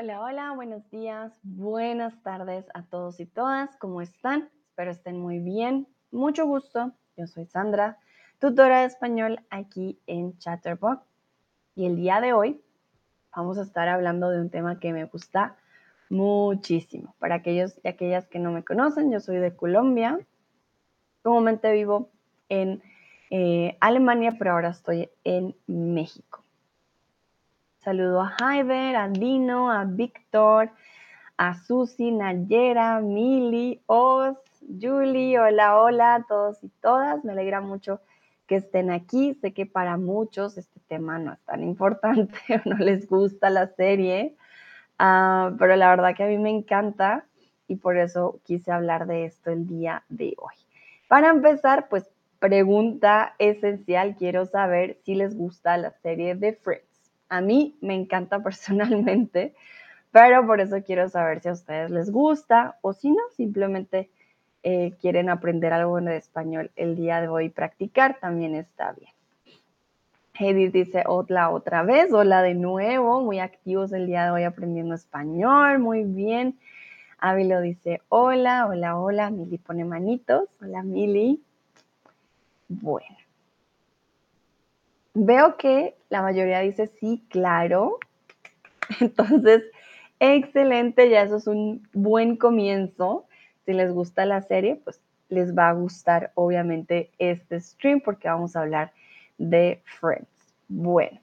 Hola, hola, buenos días, buenas tardes a todos y todas. ¿Cómo están? Espero estén muy bien. Mucho gusto. Yo soy Sandra, tutora de español aquí en Chatterbox. Y el día de hoy vamos a estar hablando de un tema que me gusta muchísimo. Para aquellos y aquellas que no me conocen, yo soy de Colombia. Comúnmente vivo en eh, Alemania, pero ahora estoy en México. Saludo a Jaiber, a Dino, a Víctor, a Susi, Nayera, Mili, Oz, Julie, hola, hola a todos y todas. Me alegra mucho que estén aquí. Sé que para muchos este tema no es tan importante o no les gusta la serie, uh, pero la verdad que a mí me encanta y por eso quise hablar de esto el día de hoy. Para empezar, pues pregunta esencial, quiero saber si les gusta la serie de Friends. A mí me encanta personalmente, pero por eso quiero saber si a ustedes les gusta o si no, simplemente eh, quieren aprender algo en español el día de hoy y practicar, también está bien. Edith dice, hola otra vez, hola de nuevo, muy activos el día de hoy aprendiendo español, muy bien. Ávilo dice, hola, hola, hola, Mili pone manitos, hola Mili. Bueno, Veo que la mayoría dice sí, claro. Entonces, excelente, ya eso es un buen comienzo. Si les gusta la serie, pues les va a gustar obviamente este stream porque vamos a hablar de Friends. Bueno,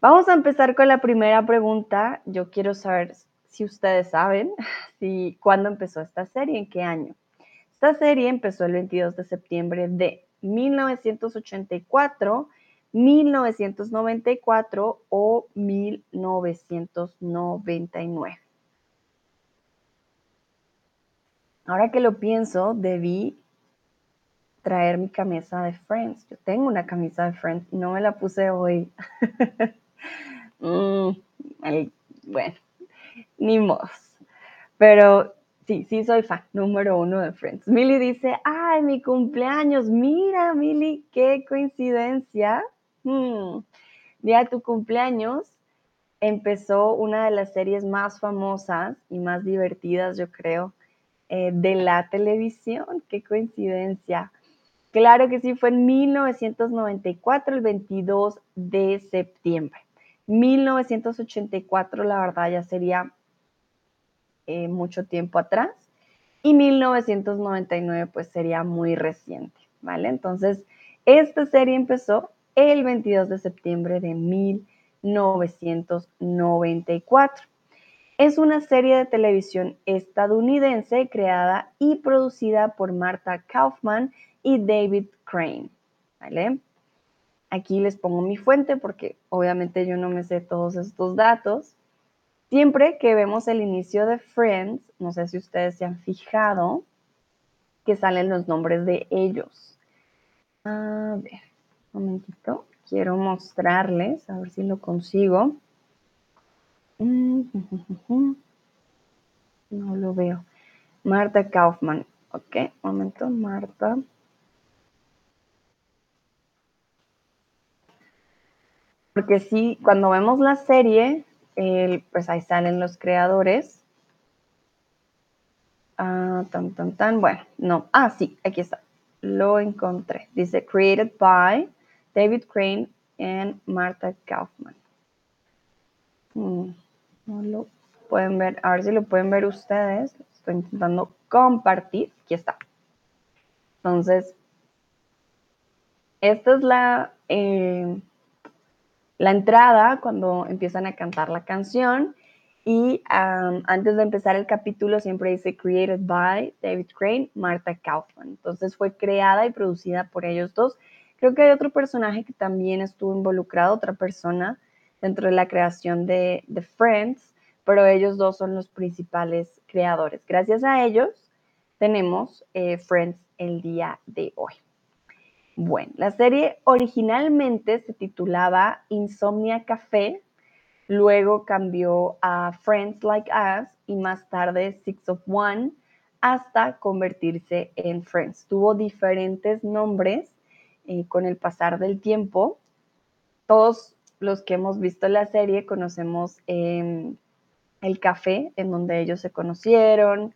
vamos a empezar con la primera pregunta. Yo quiero saber si ustedes saben si cuándo empezó esta serie, en qué año. Esta serie empezó el 22 de septiembre de 1984 1994 o 1999. Ahora que lo pienso, debí traer mi camisa de Friends. Yo tengo una camisa de Friends no me la puse hoy. Mm, bueno, ni modo. Pero sí, sí soy fan número uno de Friends. Milly dice, ay, mi cumpleaños. Mira, Milly, qué coincidencia hmm, día de tu cumpleaños, empezó una de las series más famosas y más divertidas, yo creo, eh, de la televisión. Qué coincidencia. Claro que sí, fue en 1994, el 22 de septiembre. 1984, la verdad, ya sería eh, mucho tiempo atrás. Y 1999, pues sería muy reciente, ¿vale? Entonces, esta serie empezó el 22 de septiembre de 1994. Es una serie de televisión estadounidense creada y producida por Martha Kaufman y David Crane. ¿Vale? Aquí les pongo mi fuente porque obviamente yo no me sé todos estos datos. Siempre que vemos el inicio de Friends, no sé si ustedes se han fijado que salen los nombres de ellos. A ver momentito, quiero mostrarles, a ver si lo consigo. No lo veo. Marta Kaufman. Ok, momento, Marta. Porque sí, cuando vemos la serie, pues ahí salen los creadores. Ah, tan, tan, tan. Bueno, no. Ah, sí, aquí está. Lo encontré. Dice created by David Crane y Martha Kaufman. Mm, no lo pueden ver, a ver si lo pueden ver ustedes. Estoy intentando compartir. Aquí está. Entonces, esta es la, eh, la entrada cuando empiezan a cantar la canción. Y antes de empezar el capítulo siempre dice Created by David Crane, Martha Kaufman. Entonces fue creada y producida por ellos dos Creo que hay otro personaje que también estuvo involucrado, otra persona dentro de la creación de, Friends, pero ellos dos son los principales creadores. Gracias a ellos tenemos eh, Friends el día de hoy. Bueno, la serie originalmente se titulaba Insomnia Café, luego cambió a Friends Like Us y más tarde Six of One hasta convertirse en Friends. Tuvo diferentes nombres eh, con el pasar del tiempo, todos los que hemos visto la serie conocemos em, el café en donde ellos se conocieron.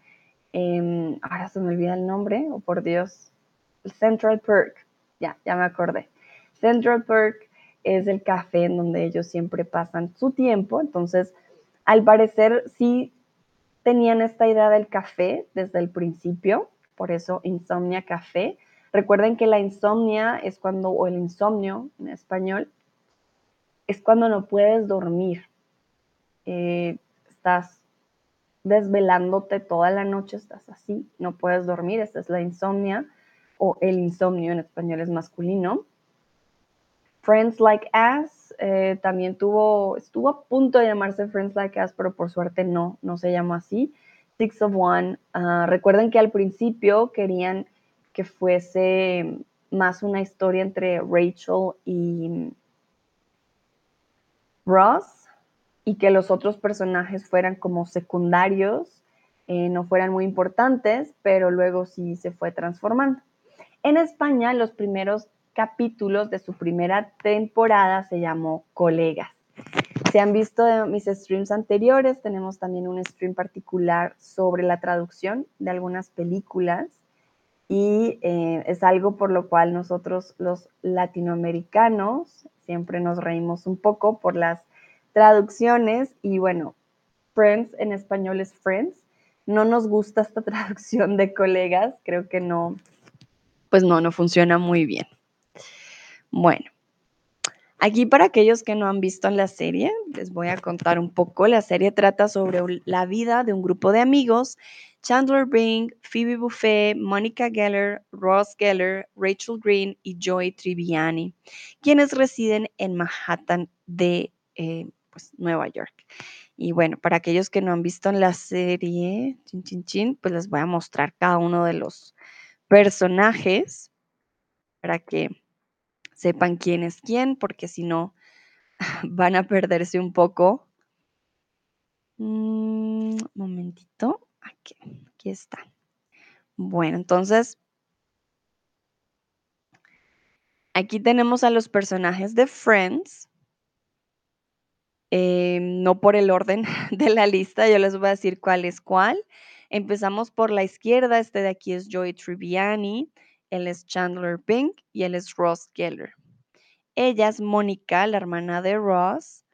Em, ahora se me olvida el nombre, o oh, por Dios, Central Perk, ya, ya me acordé. Central Perk es el café en donde ellos siempre pasan su tiempo, entonces al parecer sí tenían esta idea del café desde el principio, por eso Insomnia Café. Recuerden que la insomnia es cuando, o el insomnio en español, es cuando no puedes dormir. Eh, estás desvelándote toda la noche, estás así, no puedes dormir, esta es la insomnia o el insomnio en español es masculino. Friends Like Us eh, también tuvo, estuvo a punto de llamarse Friends Like Us, pero por suerte no, no se llamó así. Six of One, ah, recuerden que al principio querían que fuese más una historia entre Rachel y Ross y que los otros personajes fueran como secundarios, eh, no fueran muy importantes, pero luego sí se fue transformando. En España, los primeros capítulos de su primera temporada se llamó Colegas. Si han visto mis streams anteriores, tenemos también un stream particular sobre la traducción de algunas películas y eh, es algo por lo cual nosotros los latinoamericanos siempre nos reímos un poco por las traducciones y bueno, Friends en español es Friends. No nos gusta esta traducción de colegas, creo que no, pues no, no funciona muy bien. Bueno, aquí para aquellos que no han visto la serie, les voy a contar un poco. La serie trata sobre la vida de un grupo de amigos, Chandler Bing, Phoebe Buffet, Monica Geller, Ross Geller, Rachel Green y Joy Triviani, quienes residen en Manhattan de eh, pues, Nueva York. Y bueno, para aquellos que no han visto la serie, chin, pues les voy a mostrar cada uno de los personajes para que sepan quién es quién, porque si no, van a perderse un poco. Un mm, momentito, aquí, aquí está. Bueno, entonces, aquí tenemos a los personajes de Friends. Eh, no por el orden de la lista, yo les voy a decir cuál es cuál. Empezamos por la izquierda, este de aquí es Joey Triviani él es Chandler Pink y él es Ross Geller. Ella es Mónica, la hermana de Ross.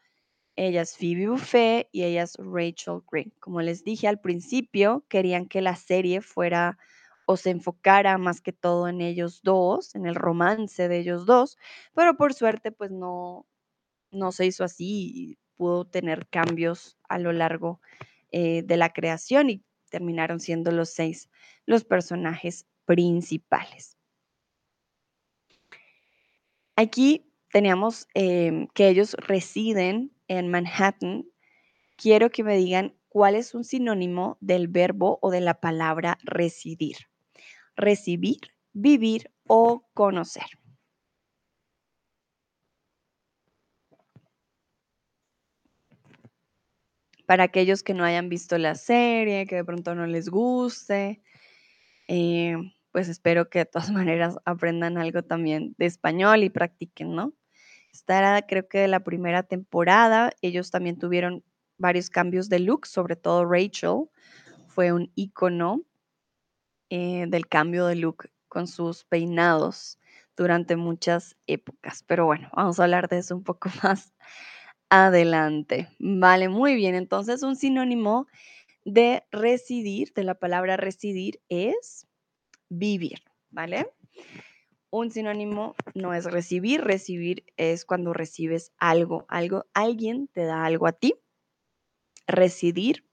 Ella es Phoebe Buffet y ella es Rachel Green. Como les dije al principio, querían que la serie fuera o se enfocara más que todo en ellos dos, en el romance de ellos dos, pero por suerte pues no, no se hizo así y pudo tener cambios a lo largo eh, de la creación y terminaron siendo los seis los personajes principales. Aquí teníamos em, que ellos residen en Manhattan. Quiero que me digan cuál es un sinónimo del verbo o de la palabra residir. Recibir, vivir o conocer. Para aquellos que no hayan visto la serie, que de pronto no les guste, eh, pues espero que de todas maneras aprendan algo también de español y practiquen, ¿no? Esta era creo que de la primera temporada, ellos también tuvieron varios cambios de look, sobre todo Rachel fue un icono eh, del cambio de look con sus peinados durante muchas épocas. Pero bueno, vamos a hablar de eso un poco más adelante. Vale, muy bien. Entonces, un sinónimo de residir, de la palabra residir, es vivir, ¿vale? Un sinónimo no es recibir, recibir es cuando recibes algo, algo, alguien te da algo a ti. Residir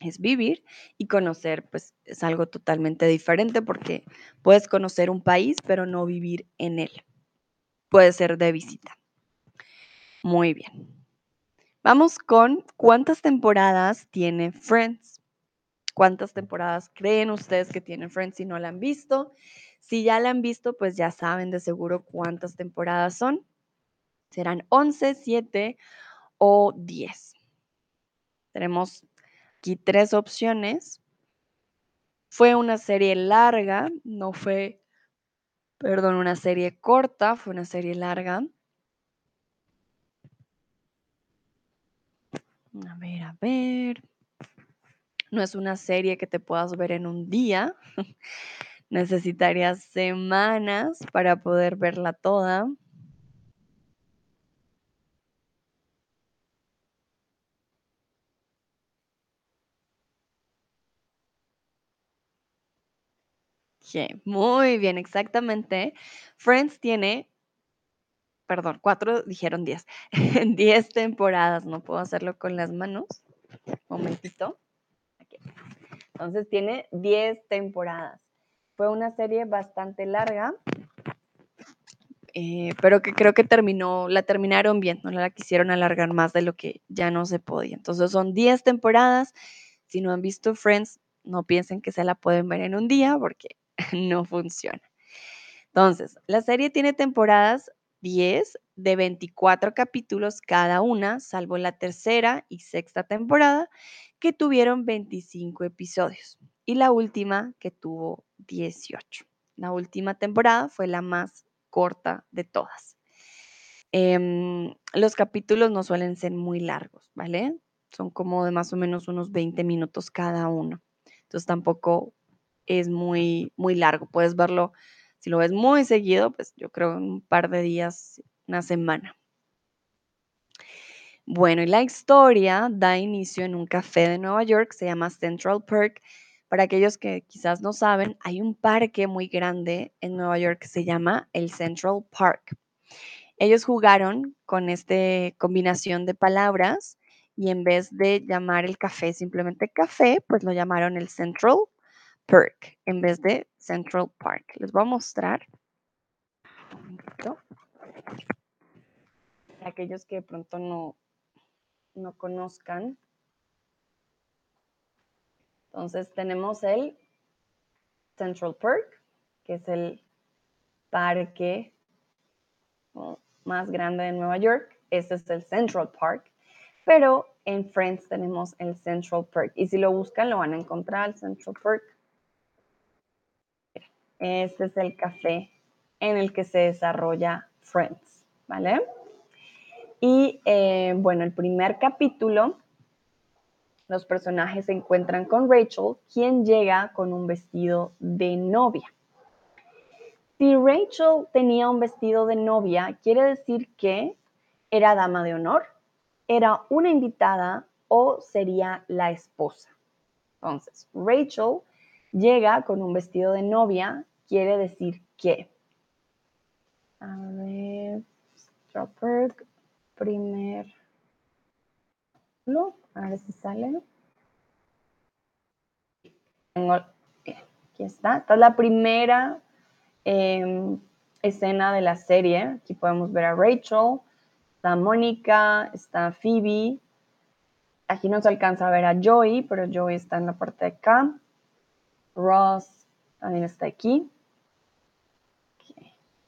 es vivir y conocer, pues es algo totalmente diferente porque puedes conocer un país, pero no vivir en él. Puede ser de visita. Muy bien. Vamos con cuántas temporadas tiene Friends. ¿Cuántas temporadas creen ustedes que tiene Friends si no la han visto? Si ya la han visto, pues ya saben de seguro cuántas temporadas son. Serán 11, 7 o 10. Tenemos aquí tres opciones. Fue una serie larga, no fue, perdón, una serie corta, fue una serie larga. A ver, a ver. No es una serie que te puedas ver en un día. Necesitarías semanas para poder verla toda. muy bien, exactamente. Friends tiene, perdón, cuatro, dijeron diez, diez temporadas, no puedo hacerlo con las manos. Momentito. Entonces tiene diez temporadas. Fue una serie bastante larga, eh, pero que creo que terminó, la terminaron bien, no la quisieron alargar más de lo que ya no se podía. Entonces son 10 temporadas. Si no han visto Friends, no piensen que se la pueden ver en un día porque no funciona. Entonces, la serie tiene temporadas 10 de 24 capítulos cada una, salvo la tercera y sexta temporada, que tuvieron 25 episodios, y la última que tuvo 18. La última temporada fue la más corta de todas. Em, los capítulos no suelen ser muy largos, ¿vale? Son como de más o menos unos 20 minutos cada uno. Entonces tampoco es muy, muy largo. Puedes verlo, si lo ves muy seguido, pues yo creo un par de días, una semana. Bueno, y la historia da inicio en un café de Nueva York, se llama Central Park. Para aquellos que quizás no saben, hay un parque muy grande en Nueva York que se llama el Central Park. Ellos jugaron con esta combinación de palabras y en vez de llamar el café simplemente café, pues lo llamaron el Central Park en vez de Central Park. Les voy a mostrar. aquellos que pronto no, no conozcan. Entonces tenemos el Central Park, que es el parque más grande de Nueva York. Este es el Central Park. Pero en Friends tenemos el Central Park. Y si lo buscan, lo van a encontrar, el Central Park. Este es el café en el que se desarrolla Friends, ¿vale? Y eh, bueno, el primer capítulo, los personajes se encuentran con Rachel, quien llega con un vestido de novia. Si Rachel tenía un vestido de novia, quiere decir que era dama de honor, era una invitada o sería la esposa. Entonces, Rachel llega con un vestido de novia, quiere decir que. A ver, Stropper, primer. No, a ver si sale. Tengo, aquí está. Esta es la primera em, escena de la serie. Aquí podemos ver a Rachel, está Mónica, está Phoebe. Aquí no se alcanza a ver a Joey, pero Joey está en la parte de acá. Ross también está aquí.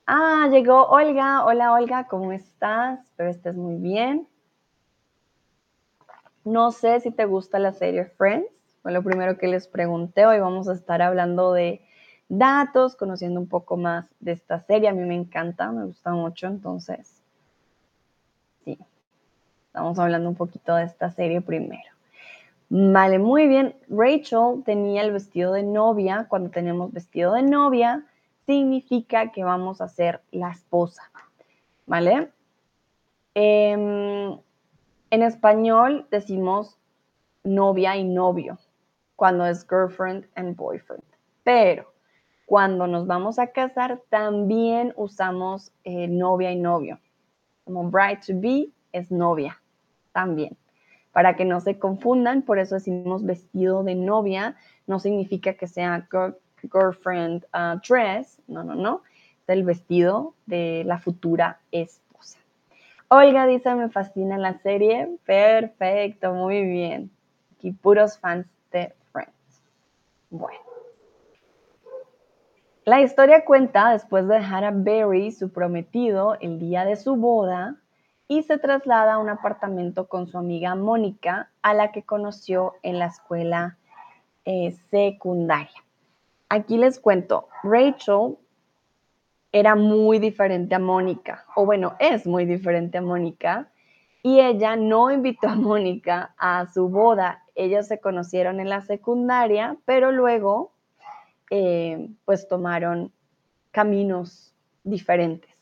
Ah, llegó Olga. Hola Olga, ¿cómo estás? Espero estés muy bien. No sé si te gusta la serie Friends. Fue lo primero que les pregunté. Hoy vamos a estar hablando de datos, conociendo un poco más de esta serie. A mí me encanta, me gusta mucho. Entonces, sí, estamos hablando un poquito de esta serie primero. Vale, muy bien. Rachel tenía el vestido de novia. Cuando tenemos vestido de novia, significa que vamos a ser la esposa. ¿Vale? Em, en español decimos novia y novio cuando es girlfriend and boyfriend. Pero cuando nos vamos a casar también usamos eh, novia y novio. Como bride to be es novia también para que no se confundan, por eso decimos vestido de novia, no significa que sea girlfriend uh, dress, no, no, no, es el vestido de la futura esposa. Olga dice, me fascina la serie, perfecto, muy bien. Aquí puros fans de Friends. Bueno. La historia cuenta después de dejar a Barry, su prometido, el día de su boda, y se traslada a un apartamento con su amiga Mónica, a la que conoció en la escuela eh, secundaria. Aquí les cuento, Rachel era muy diferente a Mónica, o bueno, es muy diferente a Mónica, y ella no invitó a Mónica a su boda. Ellos se conocieron en la secundaria, pero luego eh, pues tomaron caminos diferentes.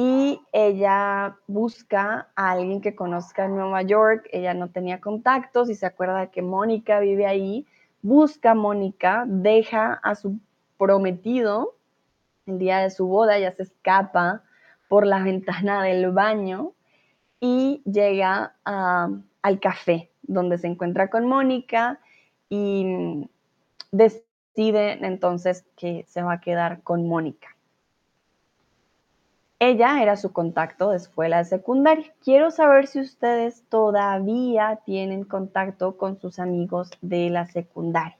Y ella busca a alguien que conozca en Nueva York. Ella no tenía contactos y se acuerda que Mónica vive ahí. Busca a Mónica, deja a su prometido el día de su boda, ella se escapa por la ventana del baño y llega al café donde se encuentra con Mónica y decide entonces que se va a quedar con Mónica. Ella era su contacto de escuela de secundaria. Quiero saber si ustedes todavía tienen contacto con sus amigos de la secundaria.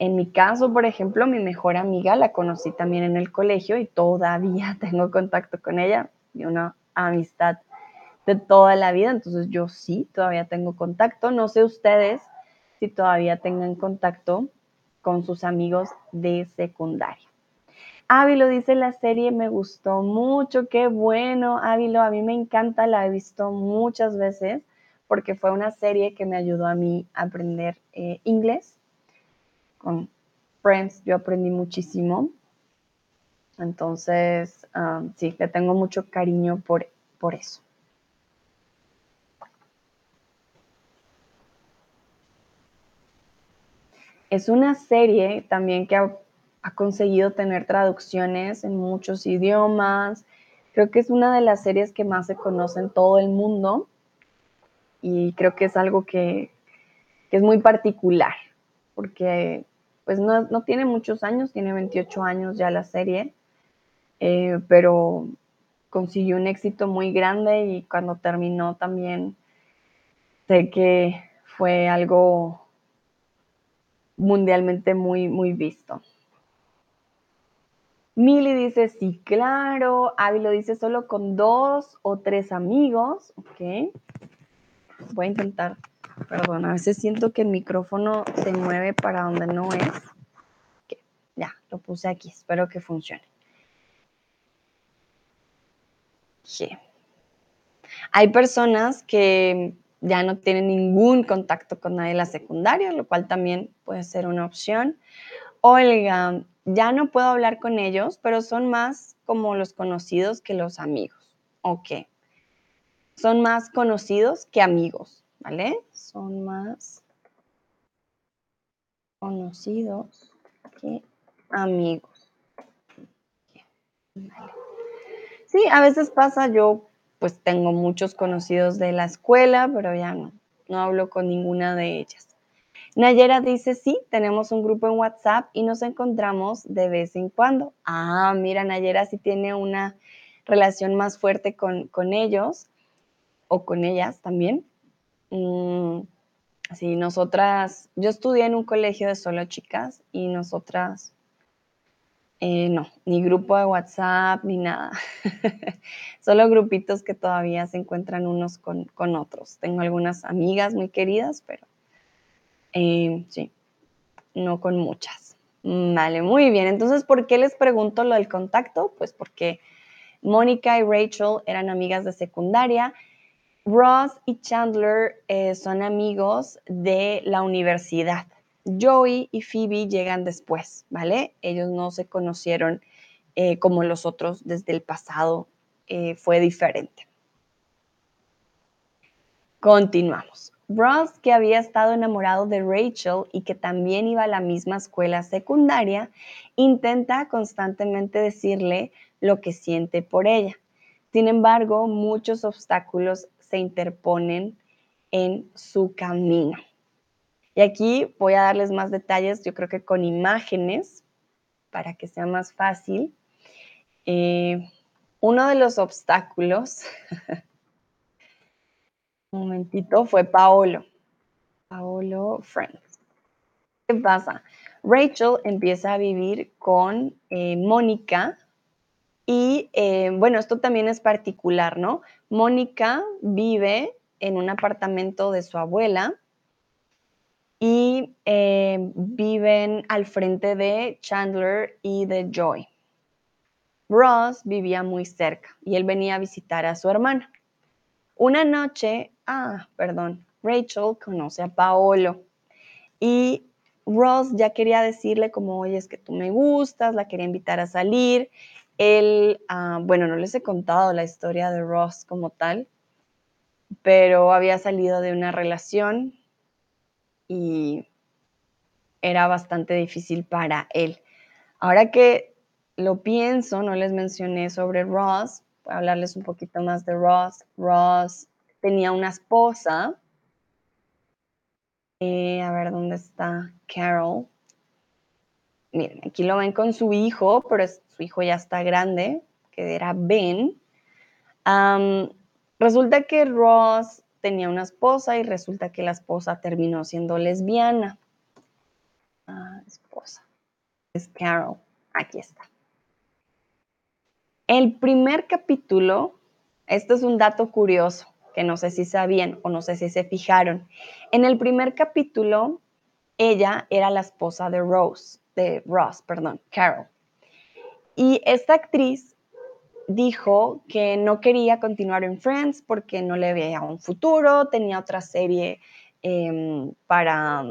En mi caso, por ejemplo, mi mejor amiga la conocí también en el colegio y todavía tengo contacto con ella y una amistad de toda la vida. Entonces yo sí, todavía tengo contacto. No sé ustedes si todavía tengan contacto con sus amigos de secundaria. Ávilo dice la serie me gustó mucho, qué bueno, Ávilo, a mí me encanta, la he visto muchas veces porque fue una serie que me ayudó a mí a aprender eh, inglés con Friends yo aprendí muchísimo. Entonces, um, sí, le tengo mucho cariño por, por eso. Es una serie también que ha, conseguido tener traducciones en muchos idiomas. Creo que es una de las series que más se conoce en todo el mundo y creo que es algo que, que es muy particular porque pues no, tiene muchos años, tiene 28 años ya la serie, eh, pero consiguió un éxito muy grande y cuando terminó también sé que fue algo mundialmente muy, muy visto. Mili dice, sí, claro. Avi lo dice solo con dos o tres amigos. Ok. Voy a intentar Perdón, a veces siento que el micrófono se mueve para donde no es. Ya, lo puse aquí, espero que funcione. Hay personas que ya no tienen ningún contacto con nadie en la secundaria, lo cual también puede ser una opción. Olga, ya no puedo hablar con ellos, pero son más como los conocidos que los amigos. Ok. Son más conocidos que amigos. ¿vale? Son más conocidos que amigos. Sí, a veces pasa, yo pues tengo muchos conocidos de la escuela, pero ya no, no hablo con ninguna de ellas. Nayera dice, sí, tenemos un grupo en WhatsApp y nos encontramos de vez en cuando. Ah, mira, Nayera sí tiene una relación más fuerte con, con ellos o con ellas también. Mm, sí, nosotras, yo estudié en un colegio de solo chicas y nosotras, eh, no, ni grupo de WhatsApp ni nada. Solo grupitos que todavía se encuentran unos con, otros. Tengo algunas amigas muy queridas, pero eh, sí, no con muchas. Vale, muy bien. Entonces, ¿por qué les pregunto lo del contacto? Pues porque Mónica y Rachel eran amigas de secundaria Ross y Chandler eh, son amigos de la universidad. Joey y Phoebe llegan después, ¿vale? Ellos no se conocieron eh, como los otros desde el pasado, fue diferente. Continuamos. Ross, que había estado enamorado de Rachel y que también iba a la misma escuela secundaria, intenta constantemente decirle lo que siente por ella. Sin embargo, muchos obstáculos se interponen en su camino. Y aquí voy a darles más detalles, yo creo que con imágenes, para que sea más fácil. Eh, uno de los obstáculos, momentito, fue Paolo. Paolo Friends. ¿Qué pasa? Rachel empieza a vivir con eh, Mónica, y eh, bueno, esto también es particular, ¿no? Mónica vive en un apartamento de su abuela y eh, viven al frente de Chandler y de Joy. Ross vivía muy cerca y él venía a visitar a su hermana. una noche, ah, perdón, Rachel conoce a Paolo y Ross ya quería decirle como, oye, es que tú me gustas, la quería invitar a salir. Él, ah, bueno, no les he contado la historia de Ross como tal, pero había salido de una relación y era bastante difícil para él. Ahora que lo pienso, no les mencioné sobre Ross, voy a hablarles un poquito más de Ross. Ross tenía una esposa, eh, a ver dónde está Carol. Miren, aquí lo ven con su hijo, pero su hijo ya está grande, que era Ben. resulta que Ross tenía una esposa y resulta que la esposa terminó siendo lesbiana. Esposa. Es Carol. Aquí está. El primer capítulo, esto es un dato curioso que no sé si sabían o no sé si se fijaron. En el primer capítulo, ella era la esposa de Rose, de Ross, perdón, Carol. Y esta actriz dijo que no quería continuar en Friends porque no le veía un futuro, tenía otra serie em, para,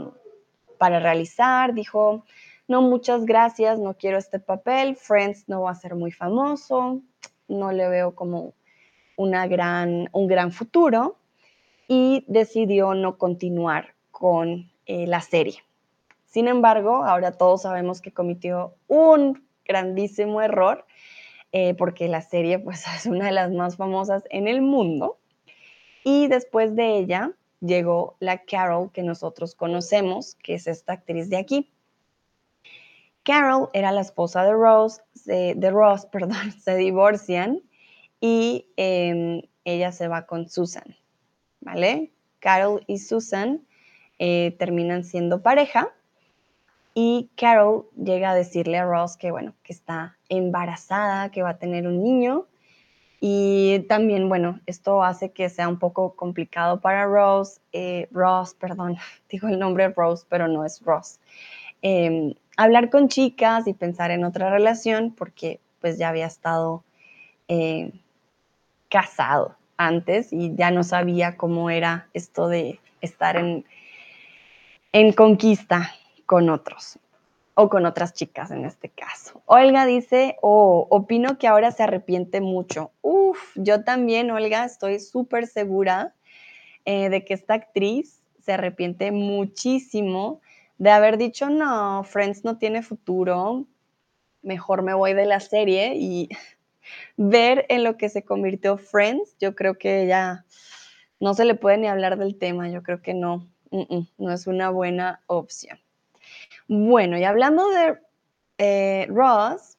para realizar, dijo, no, muchas gracias, no quiero este papel, Friends no va a ser muy famoso, no le veo como una gran, un gran futuro y decidió no continuar con eh, la serie. Sin embargo, ahora todos sabemos que cometió un grandísimo error eh, porque la serie pues es una de las más famosas en el mundo. Y después de ella llegó la Carol que nosotros conocemos, que es esta actriz de aquí. Carol era la esposa de Rose, de Ross, perdón, se divorcian y em, ella se va con Susan, ¿vale? Carol y Susan eh, terminan siendo pareja y Carol llega a decirle a Ross que, bueno, que está embarazada, que va a tener un niño. Y también, bueno, esto hace que sea un poco complicado para Ross, eh, Ross, perdón, digo el nombre Rose, pero no es Ross. Em, hablar con chicas y pensar en otra relación porque pues ya había estado eh, casado antes y ya no sabía cómo era esto de estar en, en conquista con otros o con otras chicas en este caso. Olga dice, oh, opino que ahora se arrepiente mucho. Uf, yo también, Olga, estoy súper segura eh, de que esta actriz se arrepiente muchísimo de haber dicho, no, Friends no tiene futuro, mejor me voy de la serie y ver en lo que se convirtió Friends, yo creo que ya no se le puede ni hablar del tema, yo creo que no, no es una buena opción. Bueno, y hablando de eh, Ross,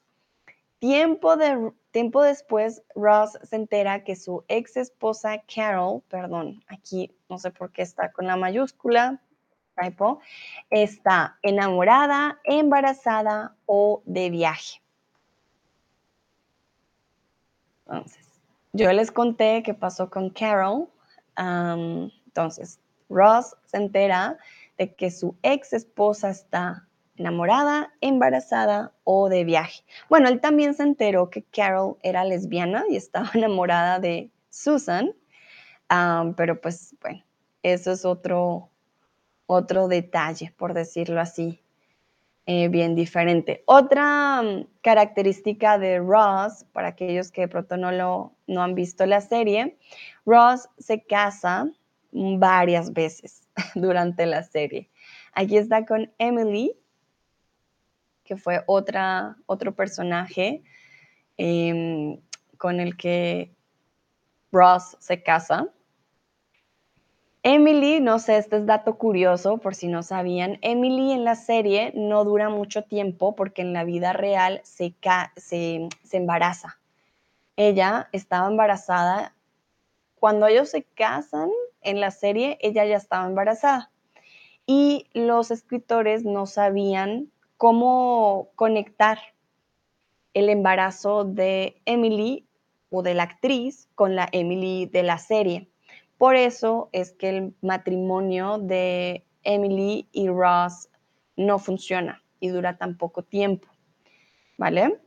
tiempo, de, tiempo después Ross se entera que su ex esposa Carol, perdón, aquí no sé por qué está con la mayúscula, está enamorada, embarazada o de viaje. Entonces, yo les conté qué pasó con Carol. entonces, Ross se entera de que su ex esposa está enamorada, embarazada o de viaje. Bueno, él también se enteró que Carol era lesbiana y estaba enamorada de Susan, pero pues bueno, eso es otro, otro detalle, por decirlo así, eh, bien diferente. Otra mm, característica de Ross, para aquellos que de pronto no, lo, no han visto la serie, Ross se casa varias veces durante la serie. Aquí está con Emily, que fue otra, otro personaje em, con el que Ross se casa. Emily, no sé, este es dato curioso por si no sabían, Emily en la serie no dura mucho tiempo porque en la vida real se, se, se embaraza. Ella estaba embarazada. Cuando ellos se casan en la serie, ella ya estaba embarazada. Y los escritores no sabían cómo conectar el embarazo de Emily o de la actriz con la Emily de la serie. Por eso es que el matrimonio de Emily y Ross no funciona y dura tan poco tiempo. ¿Vale?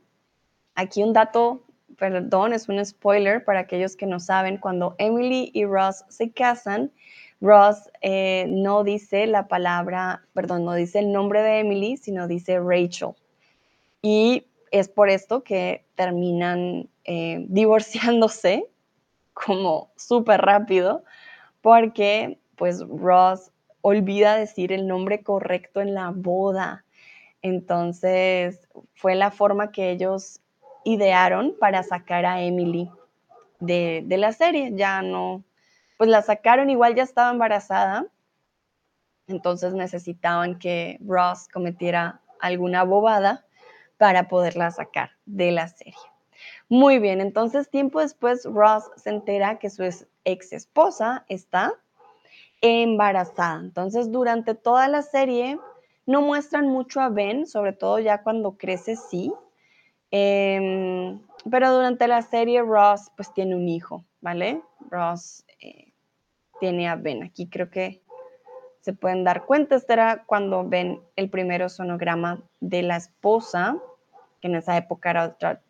Aquí un dato perdón, es un spoiler para aquellos que no saben, cuando Emily y Ross se casan, Ross eh, no dice la palabra, perdón, no dice el nombre de Emily, sino dice Rachel. Y es por esto que terminan eh, divorciándose como súper rápido, porque pues Ross olvida decir el nombre correcto en la boda. Entonces fue la forma que ellos idearon para sacar a Emily de, de la serie. Ya no, pues la sacaron, igual ya estaba embarazada, entonces necesitaban que Ross cometiera alguna bobada para poderla sacar de la serie. Muy bien, entonces tiempo después Ross se entera que su ex esposa está embarazada. Entonces durante toda la serie no muestran mucho a Ben, sobre todo ya cuando crece sí. Em, pero durante la serie Ross pues tiene un hijo, ¿vale? Ross eh, tiene a Ben. Aquí creo que se pueden dar cuenta. Este era cuando ven el primero sonograma de la esposa, que en esa época era otra,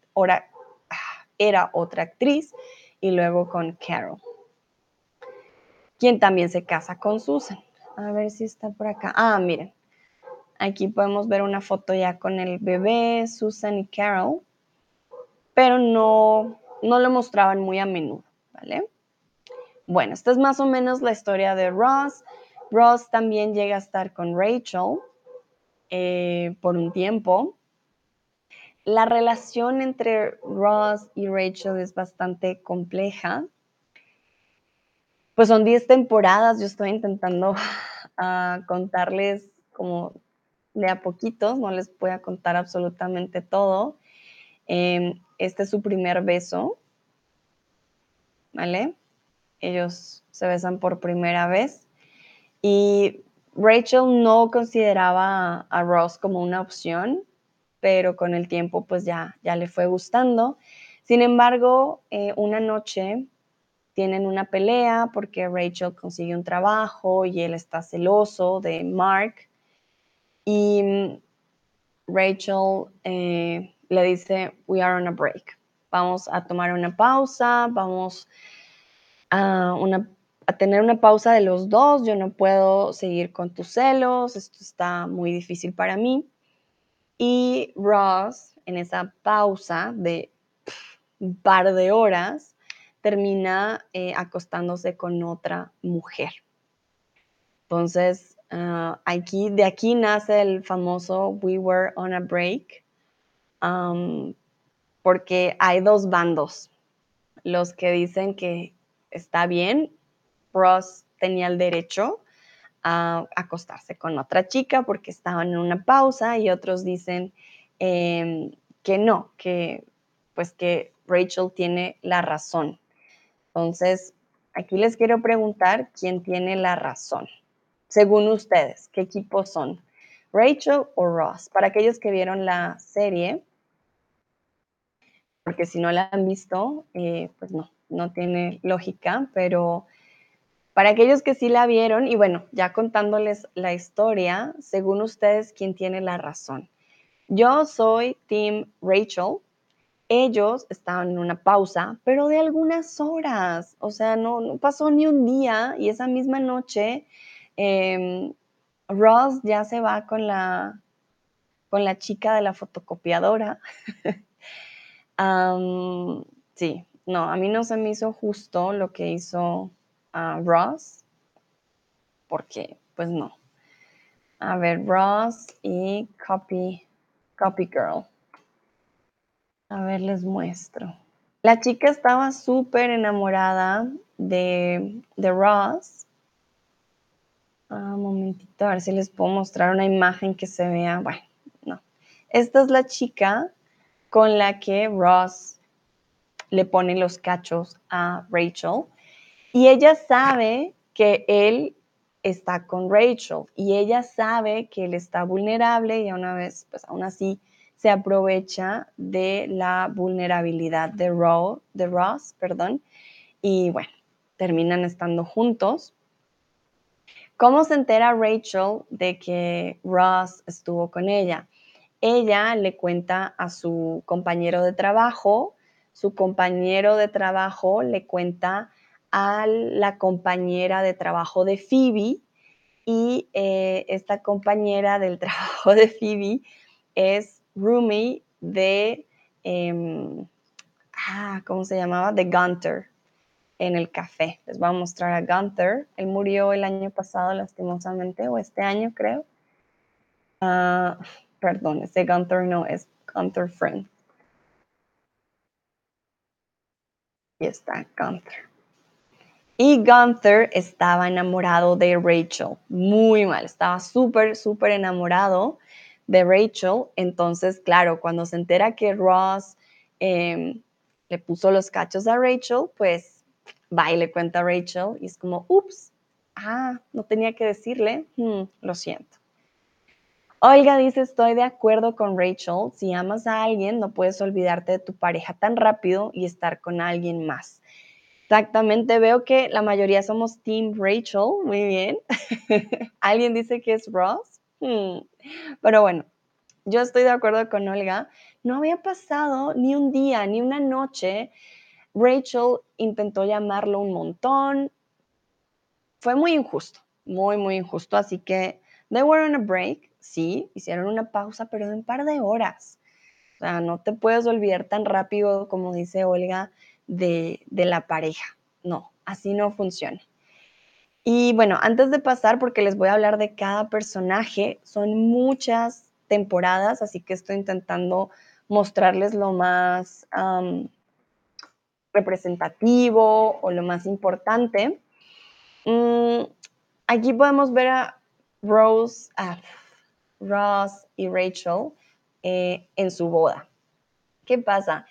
era otra actriz, y luego con Carol, quien también se casa con Susan. A ver si está por acá. Ah, miren. Aquí podemos ver una foto ya con el bebé, Susan y Carol, pero no, no lo mostraban muy a menudo, ¿vale? Bueno, esta es más o menos la historia de Ross. Ross también llega a estar con Rachel eh, por un tiempo. La relación entre Ross y Rachel es bastante compleja. Pues son 10 temporadas, yo estoy intentando ah, contarles como de a poquitos, no les voy a contar absolutamente todo. Em, este es su primer beso, ¿vale? ellos se besan por primera vez. Y Rachel no consideraba a Ross como una opción, pero con el tiempo pues ya, ya le fue gustando. Sin embargo, eh, una noche tienen una pelea porque Rachel consigue un trabajo y él está celoso de Mark. Y mm, Rachel eh, le dice, we are on a break. Vamos a tomar una pausa, vamos a, tener una pausa de los dos, yo no puedo seguir con tus celos, esto está muy difícil para mí. Y Ross, en esa pausa de un par de horas, termina eh, acostándose con otra mujer. Entonces, ah, aquí, de aquí nace el famoso We Were on a Break, porque hay dos bandos, los que dicen que está bien, Ross tenía el derecho acostarse con otra chica porque estaban en una pausa y otros dicen em, que no, que pues que Rachel tiene la razón. Entonces, aquí les quiero preguntar quién tiene la razón. Según ustedes, ¿qué equipos son? ¿Rachel o Ross? Para aquellos que vieron la serie, porque si no la han visto, eh, pues no, no tiene lógica, pero para aquellos que sí la vieron, y bueno, ya contándoles la historia, según ustedes, ¿quién tiene la razón? Yo soy Team Rachel. Ellos estaban en una pausa, pero de algunas horas, o sea, no, pasó ni un día y esa misma noche em, Ross ya se va con la, con la chica de la fotocopiadora. sí, no, a mí no se me hizo justo lo que hizo uh, Ross, porque pues no. A ver, Ross y Copy, Copy Girl. A ver, les muestro. La chica estaba súper enamorada de, de Ross. Un ah, momentito, a ver si les puedo mostrar una imagen que se vea. Bueno, no. Esta es la chica con la que Ross le pone los cachos a Rachel y ella sabe que él está con Rachel y ella sabe que él está vulnerable y una vez, pues aún así se aprovecha de la vulnerabilidad de, de Ross, perdón, y bueno, terminan estando juntos. ¿Cómo se entera Rachel de que Ross estuvo con ella? Ella le cuenta a su compañero de trabajo su compañero de trabajo le cuenta a la compañera de trabajo de Phoebe y eh, esta compañera del trabajo de Phoebe es roomie de, em, ah, ¿cómo se llamaba? De Gunther en el café. Les voy a mostrar a Gunther. Él murió el año pasado, lastimosamente, o este año, creo. Ah, perdón, ese Gunther no, es Gunther Friend. Y está Gunther. Y Gunther estaba enamorado de Rachel, muy mal, estaba súper, súper enamorado de Rachel. Entonces, claro, cuando se entera que Ross em, le puso los cachos a Rachel, pues va y le cuenta a Rachel y es como, ups, ah, no tenía que decirle, hmm, lo siento. Olga dice, estoy de acuerdo con Rachel, si amas a alguien no puedes olvidarte de tu pareja tan rápido y estar con alguien más. Exactamente, veo que la mayoría somos Team Rachel, muy bien. ¿Alguien dice que es Ross? Hmm. Pero bueno, yo estoy de acuerdo con Olga. No había pasado ni un día, ni una noche. Rachel intentó llamarlo un montón. Fue muy injusto, muy, muy injusto. Así que they were on a break, sí, hicieron una pausa, pero de un par de horas. O sea, no te puedes olvidar tan rápido, como dice Olga, de, la pareja. No, así no funciona. Y bueno, antes de pasar, porque les voy a hablar de cada personaje, son muchas temporadas, así que estoy intentando mostrarles lo más representativo o lo más importante. Mm, aquí podemos ver a Rose, Ross y Rachel eh, en su boda. ¿Qué pasa?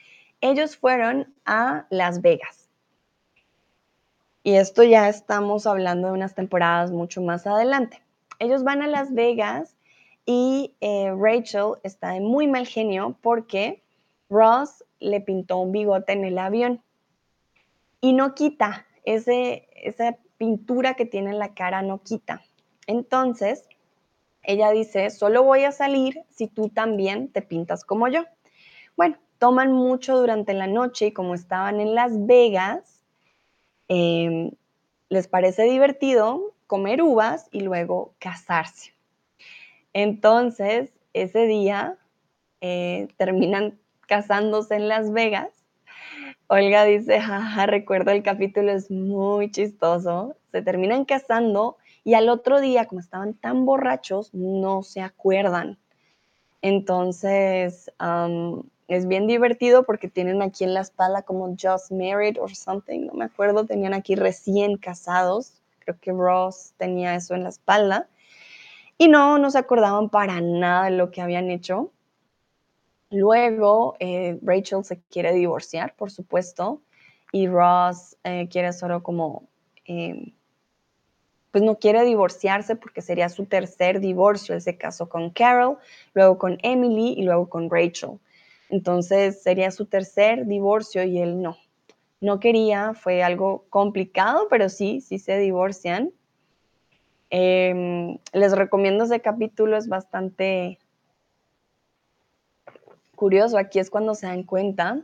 Ellos fueron a Las Vegas. Y esto ya estamos hablando de unas temporadas mucho más adelante. Ellos van a Las Vegas y eh, Rachel está de muy mal genio porque Ross le pintó un bigote en el avión y no quita, ese, esa pintura que tiene en la cara no quita. Entonces, ella dice, solo voy a salir si tú también te pintas como yo. Bueno, toman mucho durante la noche y como estaban en Las Vegas, em, les parece divertido comer uvas y luego casarse. Entonces, ese día eh, terminan casándose en Las Vegas. Olga dice, jaja, recuerdo el capítulo, es muy chistoso. Se terminan casando y al otro día, como estaban tan borrachos, no se acuerdan. Entonces, es bien divertido porque tienen aquí en la espalda como just married or something, no me acuerdo, tenían aquí recién casados, creo que Ross tenía eso en la espalda, y no, no se acordaban para nada de lo que habían hecho. Luego, eh, Rachel se quiere divorciar, por supuesto, y Ross eh, quiere solo como, em, pues no quiere divorciarse porque sería su tercer divorcio. Él se casó con Carol, luego con Emily y luego con Rachel. Entonces sería su tercer divorcio y él no. No quería, fue algo complicado, pero sí, sí se divorcian. Em, les recomiendo ese capítulo, es bastante curioso. Aquí es cuando se dan cuenta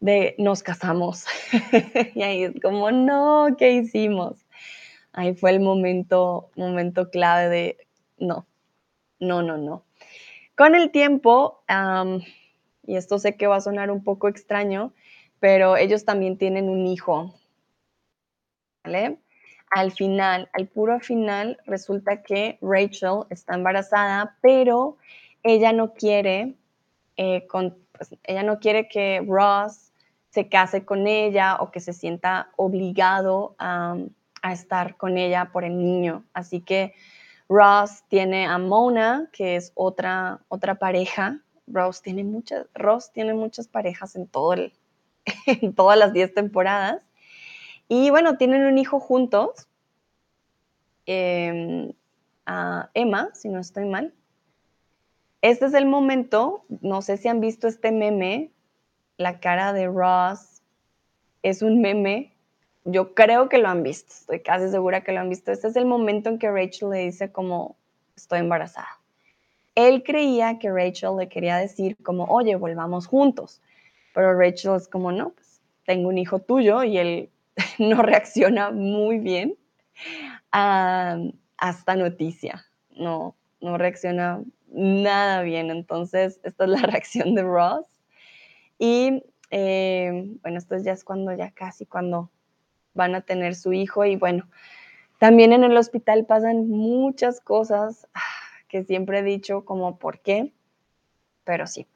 de nos casamos. y ahí es como, no, ¿qué hicimos? Ahí fue el momento, momento clave de no, no, no, no. Con el tiempo, y esto sé que va a sonar un poco extraño, pero ellos también tienen un hijo. Al final, al puro final, resulta que Rachel está embarazada, pero ella no quiere, eh, pues, ella no quiere que Ross se case con ella o que se sienta obligado a estar con ella por el niño. Así que Ross tiene a Mona, que es otra, otra pareja. Ross tiene muchas, Ross tiene muchas parejas en, todo el, en todas las 10 temporadas. Y bueno, tienen un hijo juntos. Em, a Emma, si no estoy mal. Este es el momento, no sé si han visto este meme, la cara de Ross es un meme yo creo que lo han visto, estoy casi segura que lo han visto. Este es el momento en que Rachel le dice como, estoy embarazada. Él creía que Rachel le quería decir como, oye, volvamos juntos. pero Rachel es como, no, pues tengo un hijo tuyo y él no reacciona muy bien a, esta noticia, no, no reacciona nada bien. Entonces, esta es la reacción de Ross. Y eh, bueno, esto ya es cuando ya casi cuando van a tener su hijo y bueno, también en el hospital pasan muchas cosas ah, que siempre he dicho como por qué, pero sí,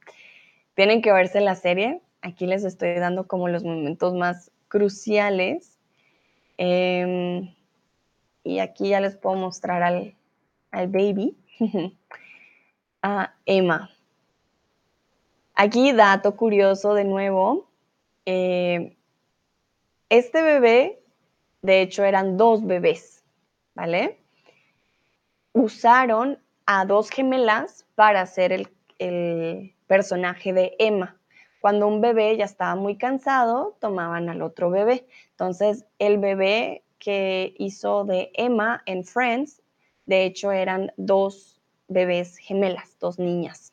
tienen que verse la serie. Aquí les estoy dando como los momentos más cruciales. Em, y aquí ya les puedo mostrar al, al baby, a Emma. Aquí, dato curioso de nuevo, eh, este bebé, de hecho, eran dos bebés, ¿vale? Usaron a dos gemelas para hacer el, el personaje de Emma. Cuando un bebé ya estaba muy cansado, tomaban al otro bebé. Entonces, el bebé que hizo de Emma en Friends, de hecho, eran dos bebés gemelas, dos niñas.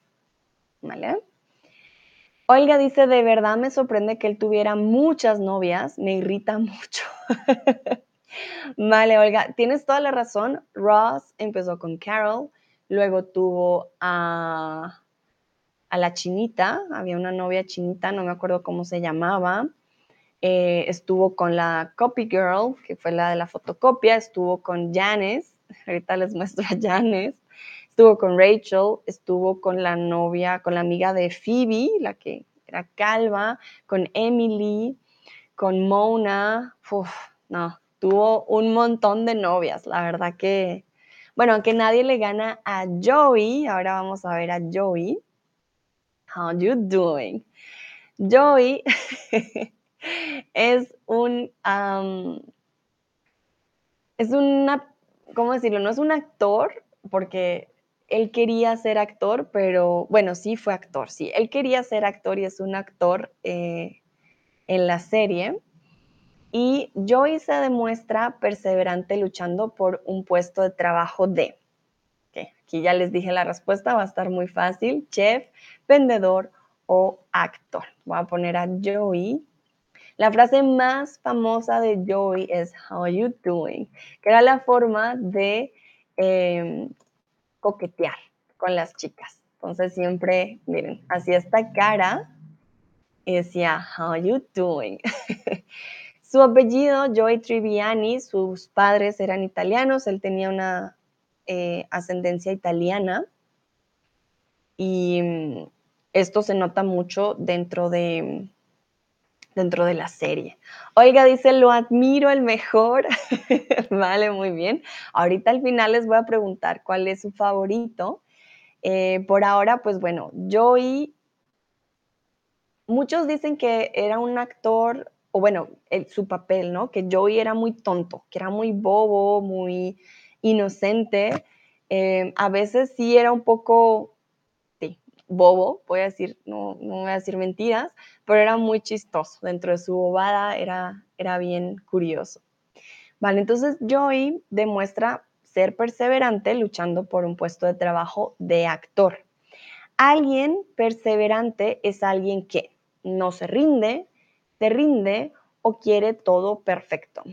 ¿Vale? Olga dice, de verdad me sorprende que él tuviera muchas novias, me irrita mucho. vale, Olga, tienes toda la razón. Ross empezó con Carol, luego tuvo a, a la chinita, había una novia chinita, no me acuerdo cómo se llamaba. Eh, estuvo con la Copy Girl, que fue la de la fotocopia, estuvo con Janice, ahorita les muestro a Janice, estuvo con Rachel, estuvo con la novia, con la amiga de Phoebe, la que era calva, con Emily, con Mona, Uf, no, tuvo un montón de novias, la verdad que, bueno, aunque nadie le gana a Joey, ahora vamos a ver a Joey. How you doing? Joey es un, es una, ¿cómo decirlo? No es un actor, porque él quería ser actor, pero bueno, sí fue actor, sí. Él quería ser actor y es un actor eh, en la serie. Y Joey se demuestra perseverante luchando por un puesto de trabajo de, aquí ya les dije la respuesta, va a estar muy fácil, chef, vendedor o actor. Voy a poner a Joey. La frase más famosa de Joey es How are you doing? Que era la forma de em, coquetear con las chicas. Entonces siempre, miren, hacía esta cara y decía, how you doing? Su apellido, Joy Triviani, sus padres eran italianos, él tenía una eh, ascendencia italiana y mm, esto se nota mucho dentro de, dentro de la serie. Oiga, dice, lo admiro, el mejor. vale, muy bien. Ahorita al final les voy a preguntar cuál es su favorito. Eh, por ahora, pues bueno, Joey, muchos dicen que era un actor, o bueno, su papel, ¿no? Que Joey era muy tonto, que era muy bobo, muy inocente. Eh, a veces sí era un poco bobo, voy a decir, no, no voy a decir mentiras, pero era muy chistoso. Dentro de su bobada era, era bien curioso. Vale, entonces Joey demuestra ser perseverante luchando por un puesto de trabajo de actor. Alguien perseverante es alguien que no se rinde, te rinde o quiere todo perfecto.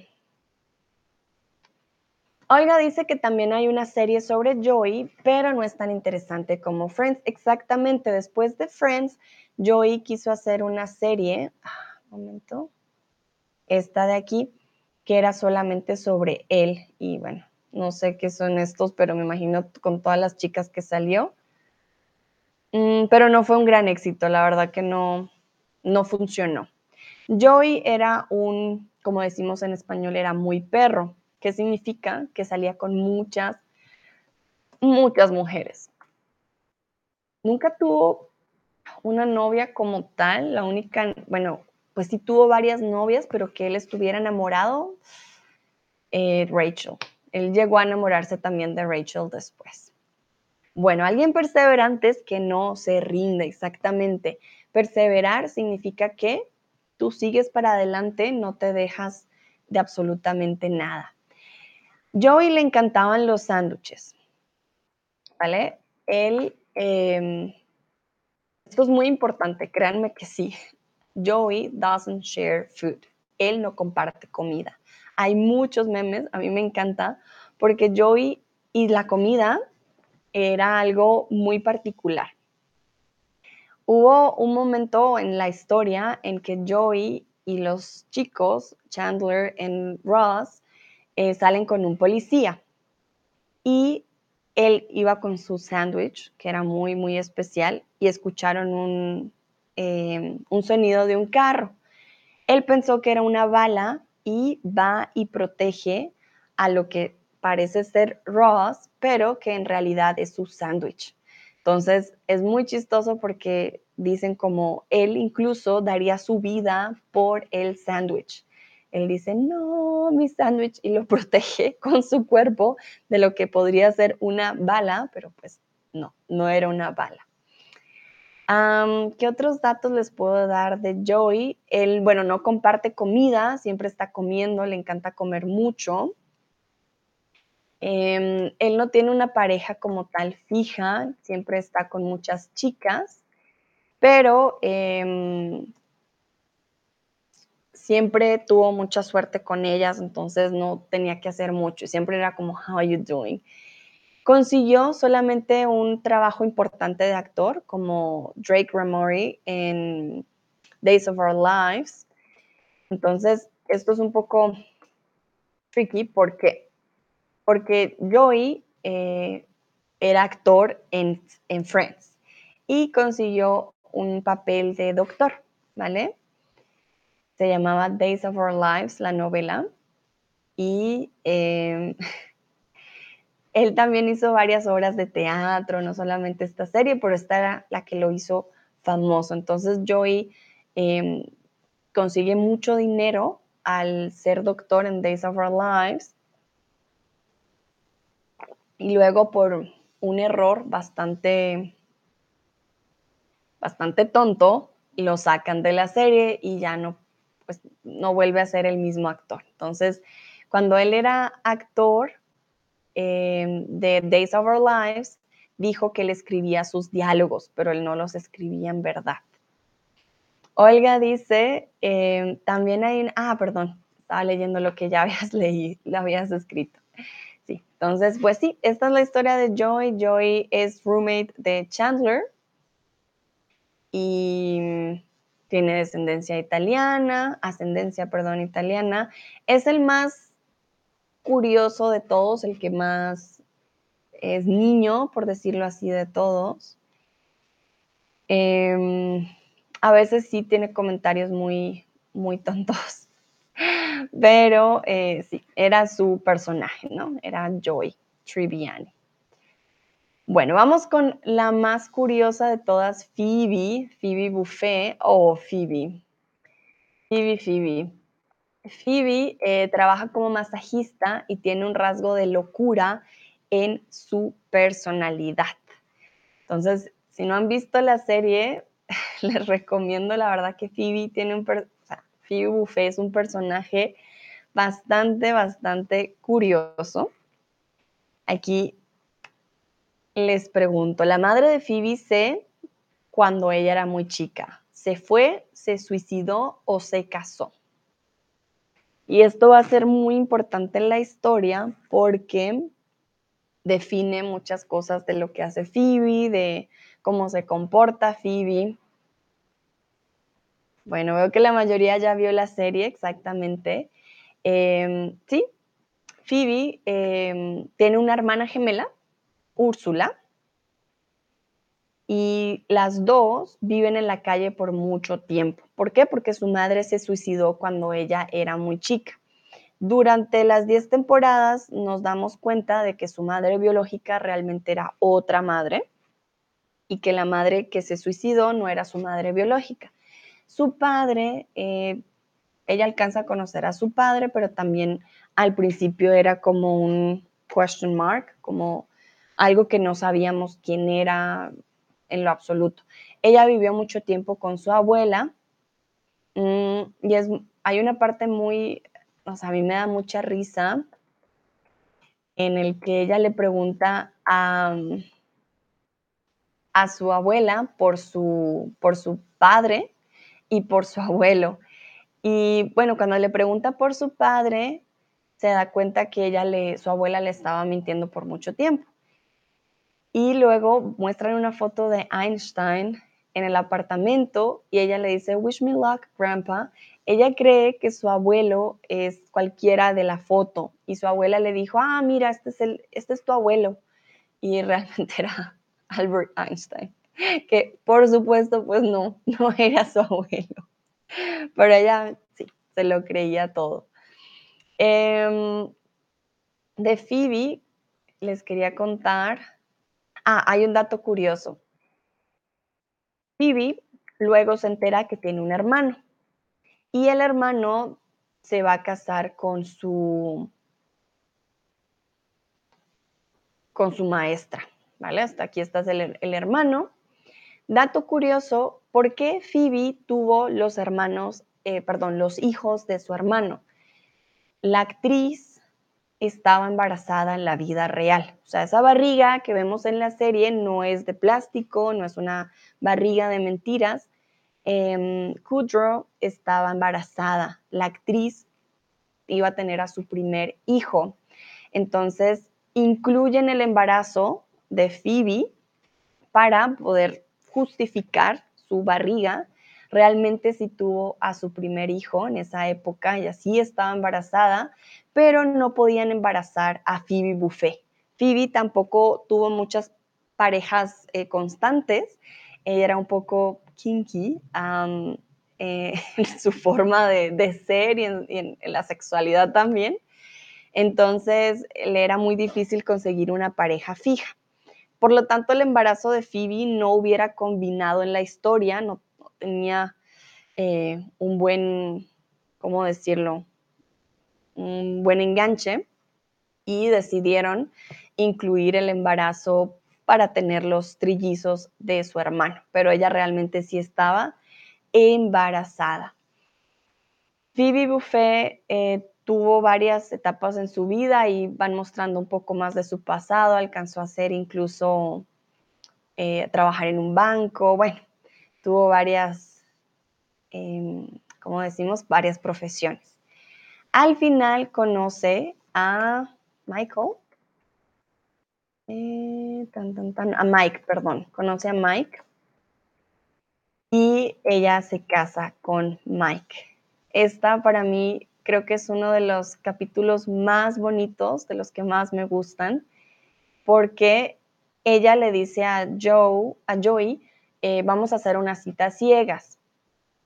Olga dice que también hay una serie sobre Joey, pero no es tan interesante como Friends. Exactamente después de Friends, Joey quiso hacer una serie, ah, momento, esta de aquí, que era solamente sobre él. Y bueno, no sé qué son estos, pero me imagino con todas las chicas que salió. Mm, pero no fue un gran éxito, la verdad que no, no funcionó. Joey era un, como decimos en español, era muy perro ¿Qué significa? Que salía con muchas, muchas mujeres. Nunca tuvo una novia como tal, la única, bueno, pues sí tuvo varias novias, pero que él estuviera enamorado, eh, Rachel. Él llegó a enamorarse también de Rachel después. Bueno, alguien perseverante es que no se rinde exactamente. Perseverar significa que tú sigues para adelante, no te dejas de absolutamente nada. Joey le encantaban los sándwiches, ¿vale? Él, em, esto es muy importante, créanme que sí. Joey doesn't share food. Él no comparte comida. Hay muchos memes, a mí me encanta, porque Joey y la comida era algo muy particular. Hubo un momento en la historia en que Joey y los chicos, Chandler y Ross, eh, salen con un policía y él iba con su sándwich, que era muy, muy especial, y escucharon un, eh, un sonido de un carro. Él pensó que era una bala y va y protege a lo que parece ser Ross, pero que en realidad es su sándwich. Entonces es muy chistoso porque dicen como él incluso daría su vida por el sándwich. Él dice, no, mi sándwich, y lo protege con su cuerpo de lo que podría ser una bala, pero pues no, no era una bala. ¿Qué otros datos les puedo dar de Joey? Él, bueno, no comparte comida, siempre está comiendo, le encanta comer mucho. Em, él no tiene una pareja como tal fija, siempre está con muchas chicas, pero em, siempre tuvo mucha suerte con ellas, entonces no tenía que hacer mucho, siempre era como, how are you doing? Consiguió solamente un trabajo importante de actor como Drake Ramory en Days of Our Lives. Entonces, esto es un poco tricky porque, porque Joey eh, era actor en, en Friends y consiguió un papel de doctor, ¿vale? Se llamaba Days of Our Lives, la novela. Y em, él también hizo varias obras de teatro, no solamente esta serie, pero esta era la que lo hizo famoso. Entonces Joey em, consigue mucho dinero al ser doctor en Days of Our Lives y luego por un error bastante bastante tonto lo sacan de la serie y ya no pues no vuelve a ser el mismo actor. Entonces, cuando él era actor, Em, de Days of Our Lives, dijo que él escribía sus diálogos, pero él no los escribía en verdad. Olga dice, em, también hay, ah, perdón, estaba leyendo lo que ya habías leído, lo habías escrito. Sí, entonces, pues sí, esta es la historia de Joy. Joy es roommate de Chandler y tiene descendencia italiana, ascendencia, perdón, italiana. Es el más curioso de todos, el que más es niño, por decirlo así, de todos. Em, a veces sí tiene comentarios muy, muy tontos, pero eh, sí, era su personaje, ¿no? Era Joy Triviani. Bueno, vamos con la más curiosa de todas, Phoebe, Phoebe Buffet o Phoebe. Phoebe, Phoebe. Phoebe eh, trabaja como masajista y tiene un rasgo de locura en su personalidad. Entonces, si no han visto la serie, les recomiendo la verdad que Phoebe tiene un, Phoebe Buffet es un personaje bastante, bastante curioso. Aquí les pregunto, la madre de Phoebe se cuando ella era muy chica, ¿se fue, se suicidó o se casó? Y esto va a ser muy importante en la historia porque define muchas cosas de lo que hace Phoebe, de cómo se comporta Phoebe. Bueno, veo que la mayoría ya vio la serie exactamente. Em, sí, Phoebe em, tiene una hermana gemela, Úrsula, y las dos viven en la calle por mucho tiempo. ¿Por qué? Porque su madre se suicidó cuando ella era muy chica. Durante las 10 temporadas nos damos cuenta de que su madre biológica realmente era otra madre y que la madre que se suicidó no era su madre biológica. Su padre, eh, ella alcanza a conocer a su padre, pero también al principio era como un question mark, como algo que no sabíamos quién era, en lo absoluto. Ella vivió mucho tiempo con su abuela mm, y es, hay una parte muy, o sea, a mí me da mucha risa en el que ella le pregunta a, a su abuela por su, por su padre y por su abuelo. Y bueno, cuando le pregunta por su padre, se da cuenta que ella le, su abuela le estaba mintiendo por mucho tiempo. Y luego muestran una foto de Einstein en el apartamento y ella le dice, Wish me luck, Grandpa. Ella cree que su abuelo es cualquiera de la foto y su abuela le dijo, ah, mira, este es, el, este es tu abuelo. Y realmente era Albert Einstein, que por supuesto pues no, no era su abuelo. Pero ella sí, se lo creía todo. Em, de Phoebe les quería contar, ah, hay un dato curioso. Phoebe luego se entera que tiene un hermano y el hermano se va a casar con su con su maestra, ¿vale? Hasta aquí está el, el hermano. Dato curioso, ¿por qué Phoebe tuvo los hermanos, eh, perdón, los hijos de su hermano? La actriz estaba embarazada en la vida real. O sea, esa barriga que vemos en la serie no es de plástico, no es una barriga de mentiras, eh, Kudrow estaba embarazada. La actriz iba a tener a su primer hijo. Entonces, incluyen el embarazo de Phoebe para poder justificar su barriga. Realmente sí tuvo a su primer hijo en esa época, y así estaba embarazada, pero no podían embarazar a Phoebe Buffet. Phoebe tampoco tuvo muchas parejas eh, constantes, ella era un poco kinky eh, en su forma de, ser y en, la sexualidad también. Entonces le era muy difícil conseguir una pareja fija. Por lo tanto, el embarazo de Phoebe no hubiera combinado en la historia, no, tenía eh, un buen, ¿cómo decirlo? Un buen enganche y decidieron incluir el embarazo para tener los trillizos de su hermano, pero ella realmente sí estaba embarazada. Phoebe Buffet eh, tuvo varias etapas en su vida y van mostrando un poco más de su pasado, alcanzó a ser incluso eh, trabajar en un banco, bueno, tuvo varias, em, como decimos, varias profesiones. Al final conoce a Michael, eh, a Mike, perdón, conoce a Mike y ella se casa con Mike. Esta para mí creo que es uno de los capítulos más bonitos, de los que más me gustan, porque ella le dice a Joe, a Joey, eh, vamos a hacer una cita ciegas.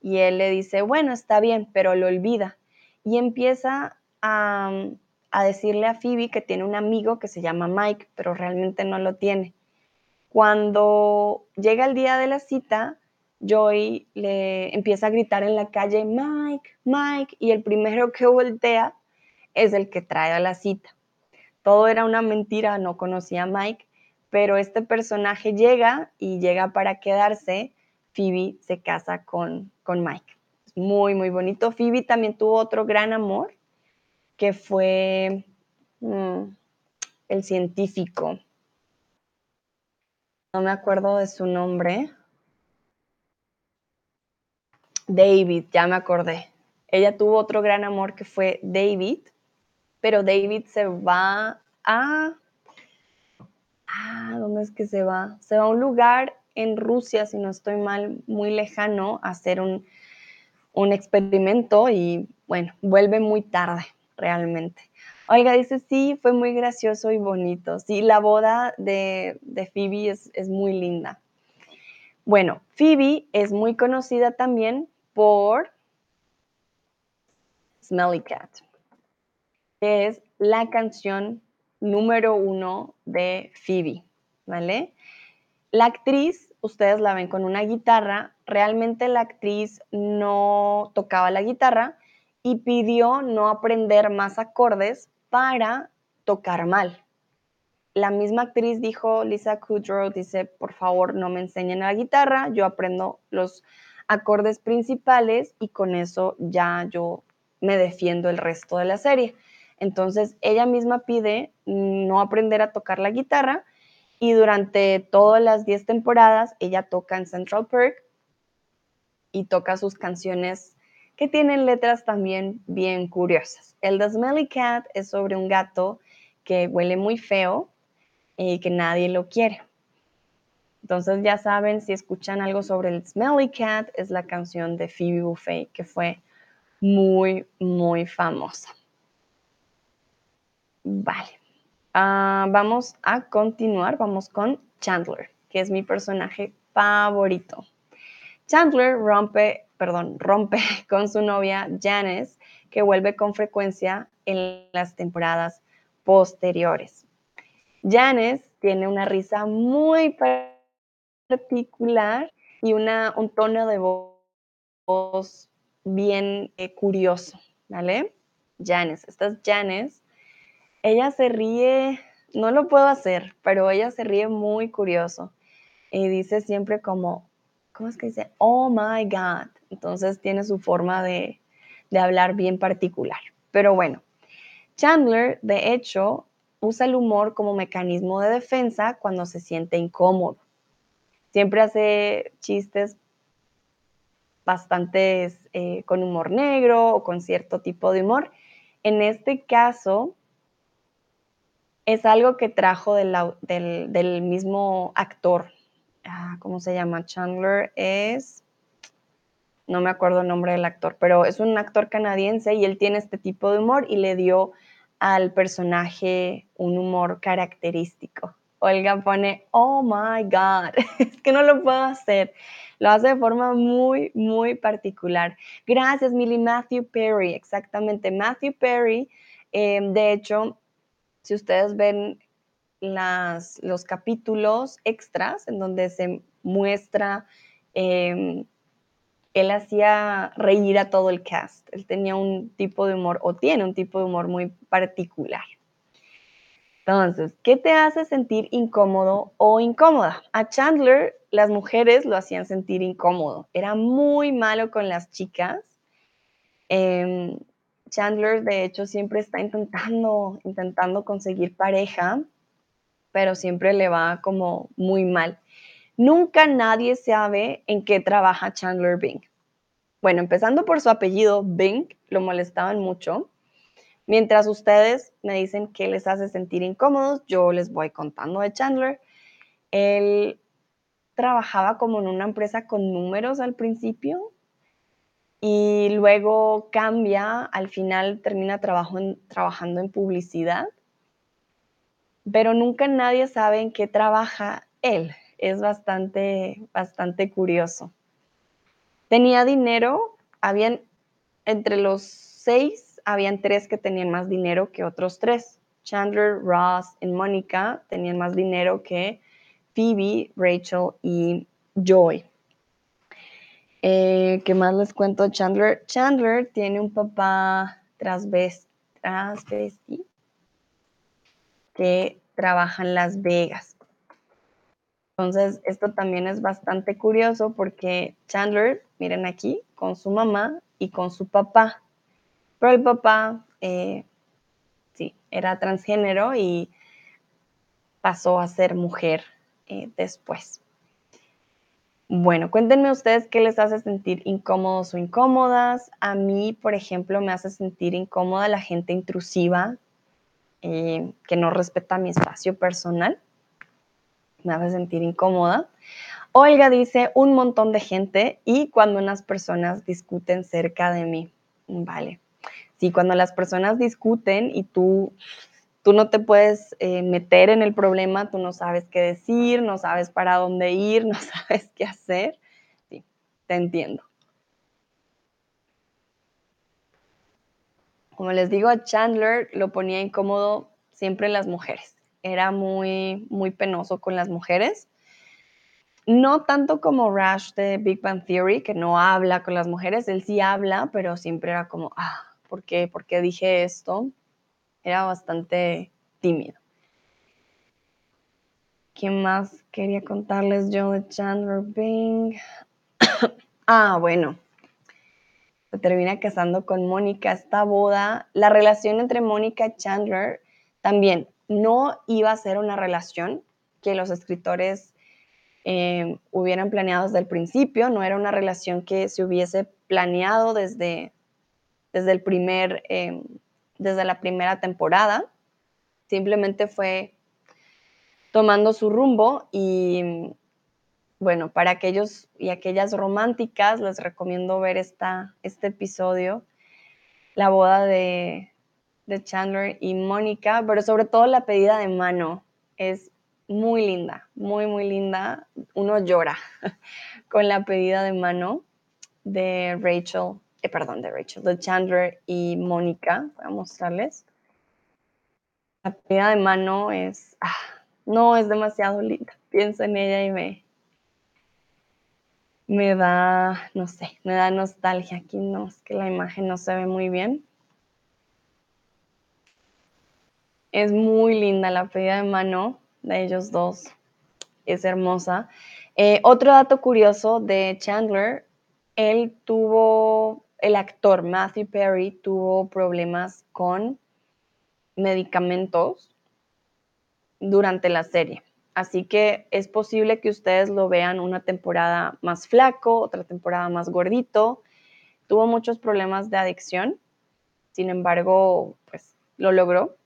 Y él le dice, bueno, está bien, pero lo olvida. Y empieza a, a decirle a Phoebe que tiene un amigo que se llama Mike, pero realmente no lo tiene. Cuando llega el día de la cita, Joy le empieza a gritar en la calle, Mike, Mike, y el primero que voltea es el que trae a la cita. Todo era una mentira, no conocía a Mike, pero este personaje llega y llega para quedarse. Phoebe se casa con, con Mike. muy, muy bonito. Phoebe también tuvo otro gran amor que fue mm, el científico. No me acuerdo de su nombre. David, ya me acordé. Ella tuvo otro gran amor que fue David, pero David se va a... Ah, ¿dónde es que se va? Se va a un lugar en Rusia, si no estoy mal, muy lejano, a hacer un, un experimento y bueno, vuelve muy tarde realmente. Oiga, dice, sí, fue muy gracioso y bonito. Sí, la boda de, de Phoebe es, es muy linda. Bueno, Phoebe es muy conocida también por Smelly Cat, que es la canción número uno de Phoebe, ¿vale? La actriz, ustedes la ven con una guitarra, realmente la actriz no tocaba la guitarra, y pidió no aprender más acordes para tocar mal. La misma actriz dijo, Lisa Kudrow, dice, por favor no me enseñen la guitarra, yo aprendo los acordes principales y con eso ya yo me defiendo el resto de la serie. Entonces ella misma pide no aprender a tocar la guitarra y durante todas las 10 temporadas ella toca en Central Perk y toca sus canciones que tienen letras también bien curiosas. El The Smelly Cat es sobre un gato que huele muy feo y que nadie lo quiere. Entonces ya saben, si escuchan algo sobre el Smelly Cat, es la canción de Phoebe Buffet, que fue muy, muy famosa. Vale. Ah, vamos a continuar, vamos con Chandler, que es mi personaje favorito. Chandler rompe, perdón, rompe con su novia Janice, que vuelve con frecuencia en las temporadas posteriores. Janice tiene una risa muy particular y una, un tono de voz bien eh, curioso, ¿vale? Janice, esta es Janice. Ella se ríe, no lo puedo hacer, pero ella se ríe muy curioso y dice siempre como, ¿cómo es que dice? Oh my God. Entonces tiene su forma de, de hablar bien particular. Pero bueno, Chandler, de hecho, usa el humor como mecanismo de defensa cuando se siente incómodo. Siempre hace chistes bastantes eh, con humor negro o con cierto tipo de humor. En este caso, es algo que trajo del, mismo actor. Ah, ¿Cómo se llama? Chandler es, no me acuerdo el nombre del actor, pero es un actor canadiense y él tiene este tipo de humor y le dio al personaje un humor característico. Olga pone, oh my God, es que no lo puedo hacer. Lo hace de forma muy, muy particular. Gracias, Millie. Matthew Perry, exactamente. Matthew Perry, em, de hecho, si ustedes ven los capítulos extras en donde se muestra, em, él hacía reír a todo el cast. Él tenía un tipo de humor, o tiene un tipo de humor muy particular. Entonces, ¿qué te hace sentir incómodo o incómoda? A Chandler las mujeres lo hacían sentir incómodo. Era muy malo con las chicas. Em, Chandler, de hecho, siempre está intentando, intentando conseguir pareja, pero siempre le va como muy mal. Nunca nadie sabe en qué trabaja Chandler Bing. Bueno, empezando por su apellido, Bing, lo molestaban mucho. Mientras ustedes me dicen qué les hace sentir incómodos, yo les voy contando de Chandler. Él trabajaba como en una empresa con números al principio y luego cambia, al final termina trabajando en publicidad, pero nunca nadie sabe en qué trabaja él. Es bastante, bastante curioso. Tenía dinero, habían entre los seis habían tres que tenían más dinero que otros tres. Chandler, Ross y Mónica tenían más dinero que Phoebe, Rachel y Joy. Eh, ¿Qué más les cuento Chandler? Chandler tiene un papá transvesti que trabaja en Las Vegas. Entonces, esto también es bastante curioso porque Chandler, miren aquí, con su mamá y con su papá. Pero el papá, eh, sí, era transgénero y pasó a ser mujer eh, después. Bueno, cuéntenme ustedes qué les hace sentir incómodos o incómodas. A mí, por ejemplo, me hace sentir incómoda la gente intrusiva eh, que no respeta mi espacio personal. Me hace sentir incómoda. Olga dice un montón de gente y cuando unas personas discuten cerca de mí. Vale. Sí, cuando las personas discuten y tú, tú no te puedes eh, meter en el problema, tú no sabes qué decir, no sabes para dónde ir, no sabes qué hacer, sí, te entiendo. Como les digo, a Chandler lo ponía incómodo siempre las mujeres. Era muy, muy penoso con las mujeres. No tanto como Rash de Big Bang Theory, que no habla con las mujeres, él sí habla, pero siempre era como, ah, por qué, dije esto. Era bastante tímido. ¿Qué más quería contarles yo de Chandler Bing? ah, bueno. Se termina casando con Mónica. Esta boda, la relación entre Mónica y Chandler también no iba a ser una relación que los escritores eh, hubieran planeado desde el principio, no era una relación que se hubiese planeado desde, desde el primer, em, desde la primera temporada, simplemente fue tomando su rumbo y bueno, para aquellos y aquellas románticas les recomiendo ver esta, este episodio, la boda de, de Chandler y Mónica, pero sobre todo la pedida de mano es muy linda, muy, muy linda. Uno llora con la pedida de mano de Rachel, eh, perdón, de Rachel, de Chandler y Mónica. Voy a mostrarles. La pedida de mano es, ah, no, es demasiado linda. Pienso en ella y me, me da, no sé, me da nostalgia. Aquí no, es que la imagen no se ve muy bien. Es muy linda la pedida de mano de ellos dos. Es hermosa. Eh, otro dato curioso de Chandler, él tuvo, el actor Matthew Perry tuvo problemas con medicamentos durante la serie. Así que es posible que ustedes lo vean una temporada más flaco, otra temporada más gordito. Tuvo muchos problemas de adicción, sin embargo, pues lo logró.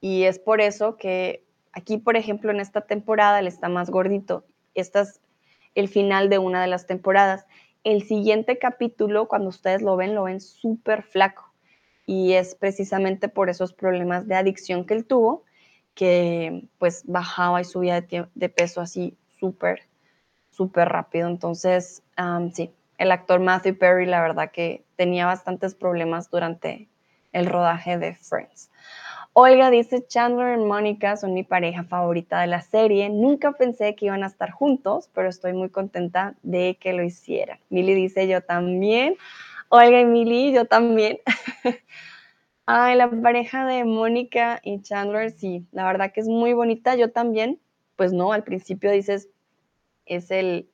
Y es por eso que aquí, por ejemplo, en esta temporada él está más gordito. Este es el final de una de las temporadas. El siguiente capítulo, cuando ustedes lo ven, lo ven súper flaco. Y es precisamente por esos problemas de adicción que él tuvo que pues bajaba y subía de, peso así súper, súper rápido. Entonces, sí, el actor Matthew Perry, la verdad que tenía bastantes problemas durante el rodaje de Friends. Olga dice, Chandler y Mónica son mi pareja favorita de la serie. Nunca pensé que iban a estar juntos, pero estoy muy contenta de que lo hicieran. Milly dice, yo también. Olga y Milly, yo también. Ay, la pareja de Mónica y Chandler, sí, la verdad que es muy bonita. Yo también, pues no, al principio dices, es el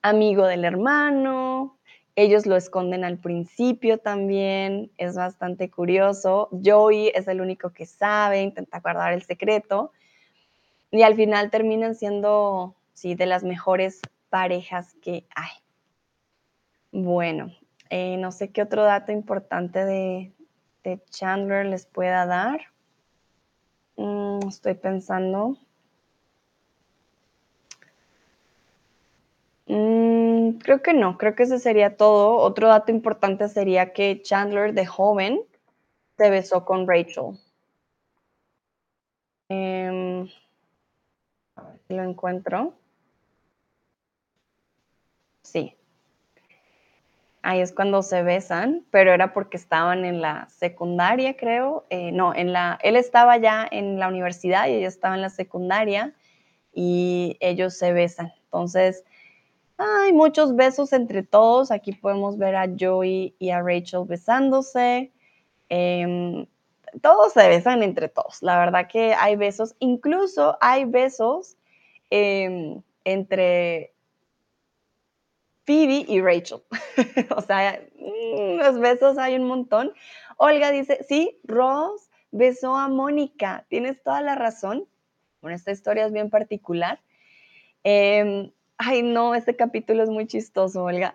amigo del hermano, ellos lo esconden al principio también, es bastante curioso. Joey es el único que sabe, intenta guardar el secreto y al final terminan siendo, sí, de las mejores parejas que hay. Bueno, eh, no sé qué otro dato importante de, Chandler les pueda dar. Mm, estoy pensando. Mm, creo que no, creo que ese sería todo. Otro dato importante sería que Chandler de joven se besó con Rachel. A ver si lo encuentro. Sí, ahí es cuando se besan, pero era porque estaban en la secundaria, creo. Eh, no, en la, él estaba ya en la universidad y ella estaba en la secundaria y ellos se besan. Entonces, hay muchos besos entre todos. Aquí podemos ver a Joey y a Rachel besándose. Em, todos se besan entre todos. La verdad que hay besos, incluso hay besos em, entre Phoebe y Rachel. o sea, mm, los besos hay un montón. Olga dice, sí, Ross besó a Mónica. Tienes toda la razón. Bueno, esta historia es bien particular. Em, ay, no, este capítulo es muy chistoso, Olga.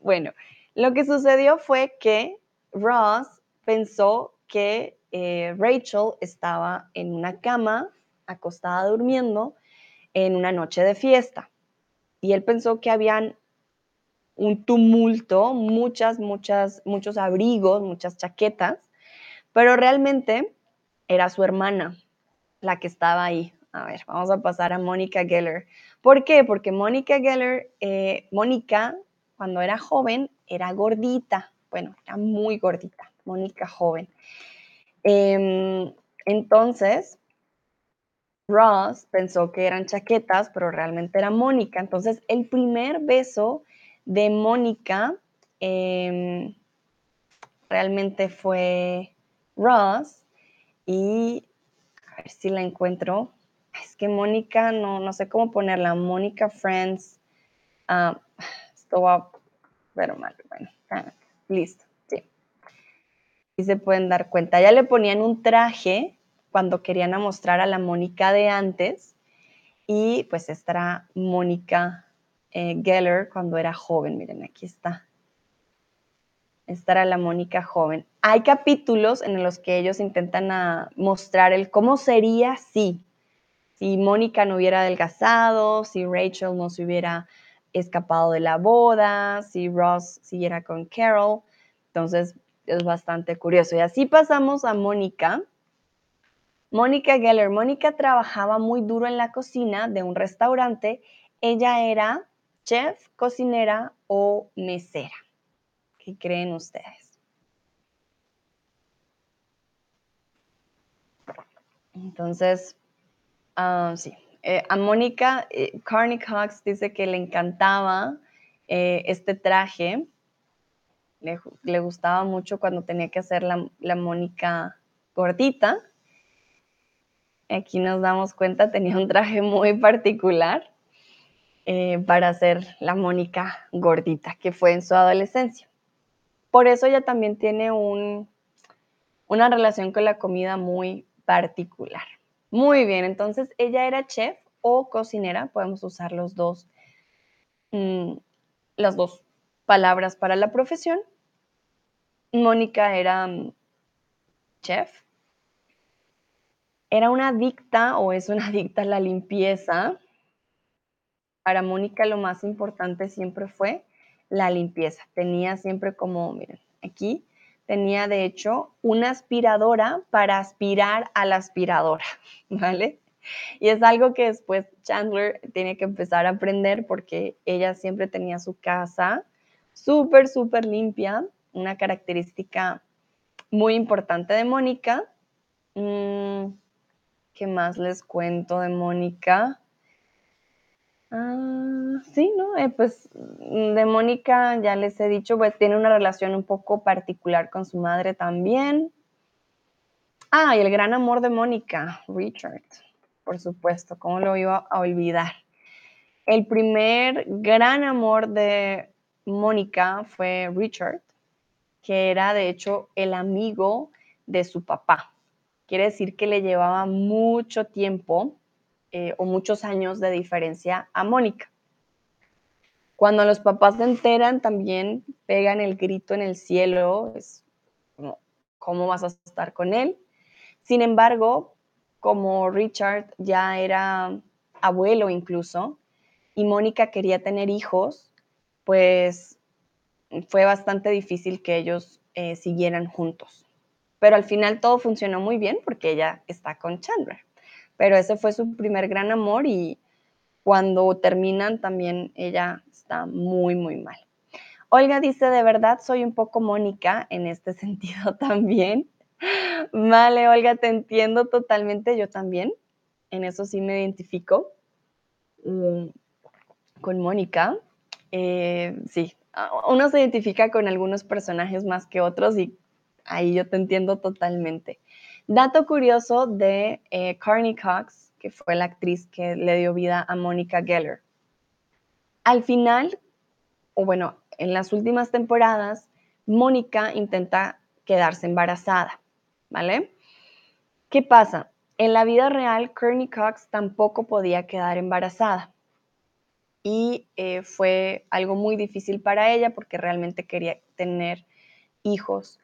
Bueno, lo que sucedió fue que Ross pensó que eh, Rachel estaba en una cama, acostada durmiendo, en una noche de fiesta. Y él pensó que habían un tumulto, muchas, muchas, muchos abrigos, muchas chaquetas, pero realmente era su hermana la que estaba ahí. A ver, vamos a pasar a Mónica Geller. ¿Por qué? Porque Mónica Geller, eh, Mónica, cuando era joven, era gordita. Bueno, era muy gordita, Mónica joven. Em, entonces, Ross pensó que eran chaquetas, pero realmente era Mónica. Entonces, el primer beso de Mónica em, realmente fue Ross y a ver si la encuentro. Es que Mónica, no, no sé cómo ponerla. Mónica Friends. Ah, esto va pero mal. Bueno, listo. Sí. Y se pueden dar cuenta. Ya le ponían un traje cuando querían mostrar a la Mónica de antes. Y pues estará Mónica eh, Geller cuando era joven. Miren, aquí está. Esta era la Mónica joven. Hay capítulos en los que ellos intentan ah, mostrar el cómo sería si, si Mónica no hubiera adelgazado, si Rachel no se hubiera escapado de la boda, si Ross siguiera con Carol. Entonces es bastante curioso. Y así pasamos a Mónica. Mónica Geller. Mónica trabajaba muy duro en la cocina de un restaurante. Ella era chef, cocinera o mesera. ¿Qué creen ustedes? Entonces, ah, sí, eh, a Mónica, eh, Carney Cox dice que le encantaba eh, este traje, le, gustaba mucho cuando tenía que hacer la, la Mónica gordita. Aquí nos damos cuenta, tenía un traje muy particular para hacer la Mónica gordita, que fue en su adolescencia. Por eso ella también tiene una relación con la comida muy particular. Muy bien, entonces ella era chef o cocinera, podemos usar los dos, mm, las dos palabras para la profesión. Mónica era mm, chef. Era una adicta o es una adicta a la limpieza. Para Mónica lo más importante siempre fue la limpieza. Tenía siempre como, miren, aquí tenía de hecho una aspiradora para aspirar a la aspiradora, ¿vale? Y es algo que después Chandler tiene que empezar a aprender porque ella siempre tenía su casa súper, súper limpia, una característica muy importante de Mónica. Mm, ¿Qué más les cuento de Mónica? Ah, sí, ¿no? Eh, pues de Mónica ya les he dicho, pues tiene una relación un poco particular con su madre también. Ah, y el gran amor de Mónica, Richard, por supuesto, ¿cómo lo iba a olvidar? El primer gran amor de Mónica fue Richard, que era de hecho el amigo de su papá. Quiere decir que le llevaba mucho tiempo eh, o muchos años de diferencia a Mónica. Cuando los papás se enteran, también pegan el grito en el cielo, es ¿cómo vas a estar con él? Sin embargo, como Richard ya era abuelo incluso, y Mónica quería tener hijos, pues fue bastante difícil que ellos eh, siguieran juntos. Pero al final todo funcionó muy bien porque ella está con Chandler pero ese fue su primer gran amor y cuando terminan también ella está muy, muy mal. Olga dice, de verdad soy un poco Mónica en este sentido también. Vale, Olga, te entiendo totalmente, yo también. En eso sí me identifico mm, con Mónica. Eh, sí, uno se identifica con algunos personajes más que otros y ahí yo te entiendo totalmente. Dato curioso de eh, Cox, que fue la actriz que le dio vida a Mónica Geller. Al final, o bueno, en las últimas temporadas, Mónica intenta quedarse embarazada, ¿vale? ¿Qué pasa? En la vida real, Kearney Cox tampoco podía quedar embarazada. Y eh, fue algo muy difícil para ella porque realmente quería tener hijos.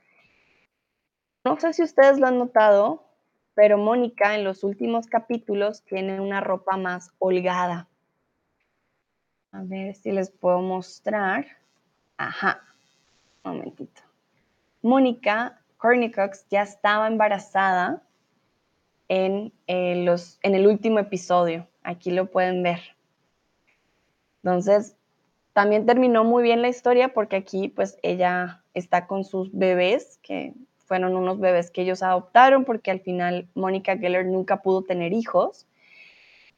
No sé si ustedes lo han notado, pero Mónica en los últimos capítulos tiene una ropa más holgada. A ver si les puedo mostrar. Ajá, un momentito. Mónica Cox ya estaba embarazada en, eh, los, en el último episodio. Aquí lo pueden ver. Entonces, también terminó muy bien la historia porque aquí pues ella está con sus bebés que fueron unos bebés que ellos adoptaron porque al final Mónica Geller nunca pudo tener hijos.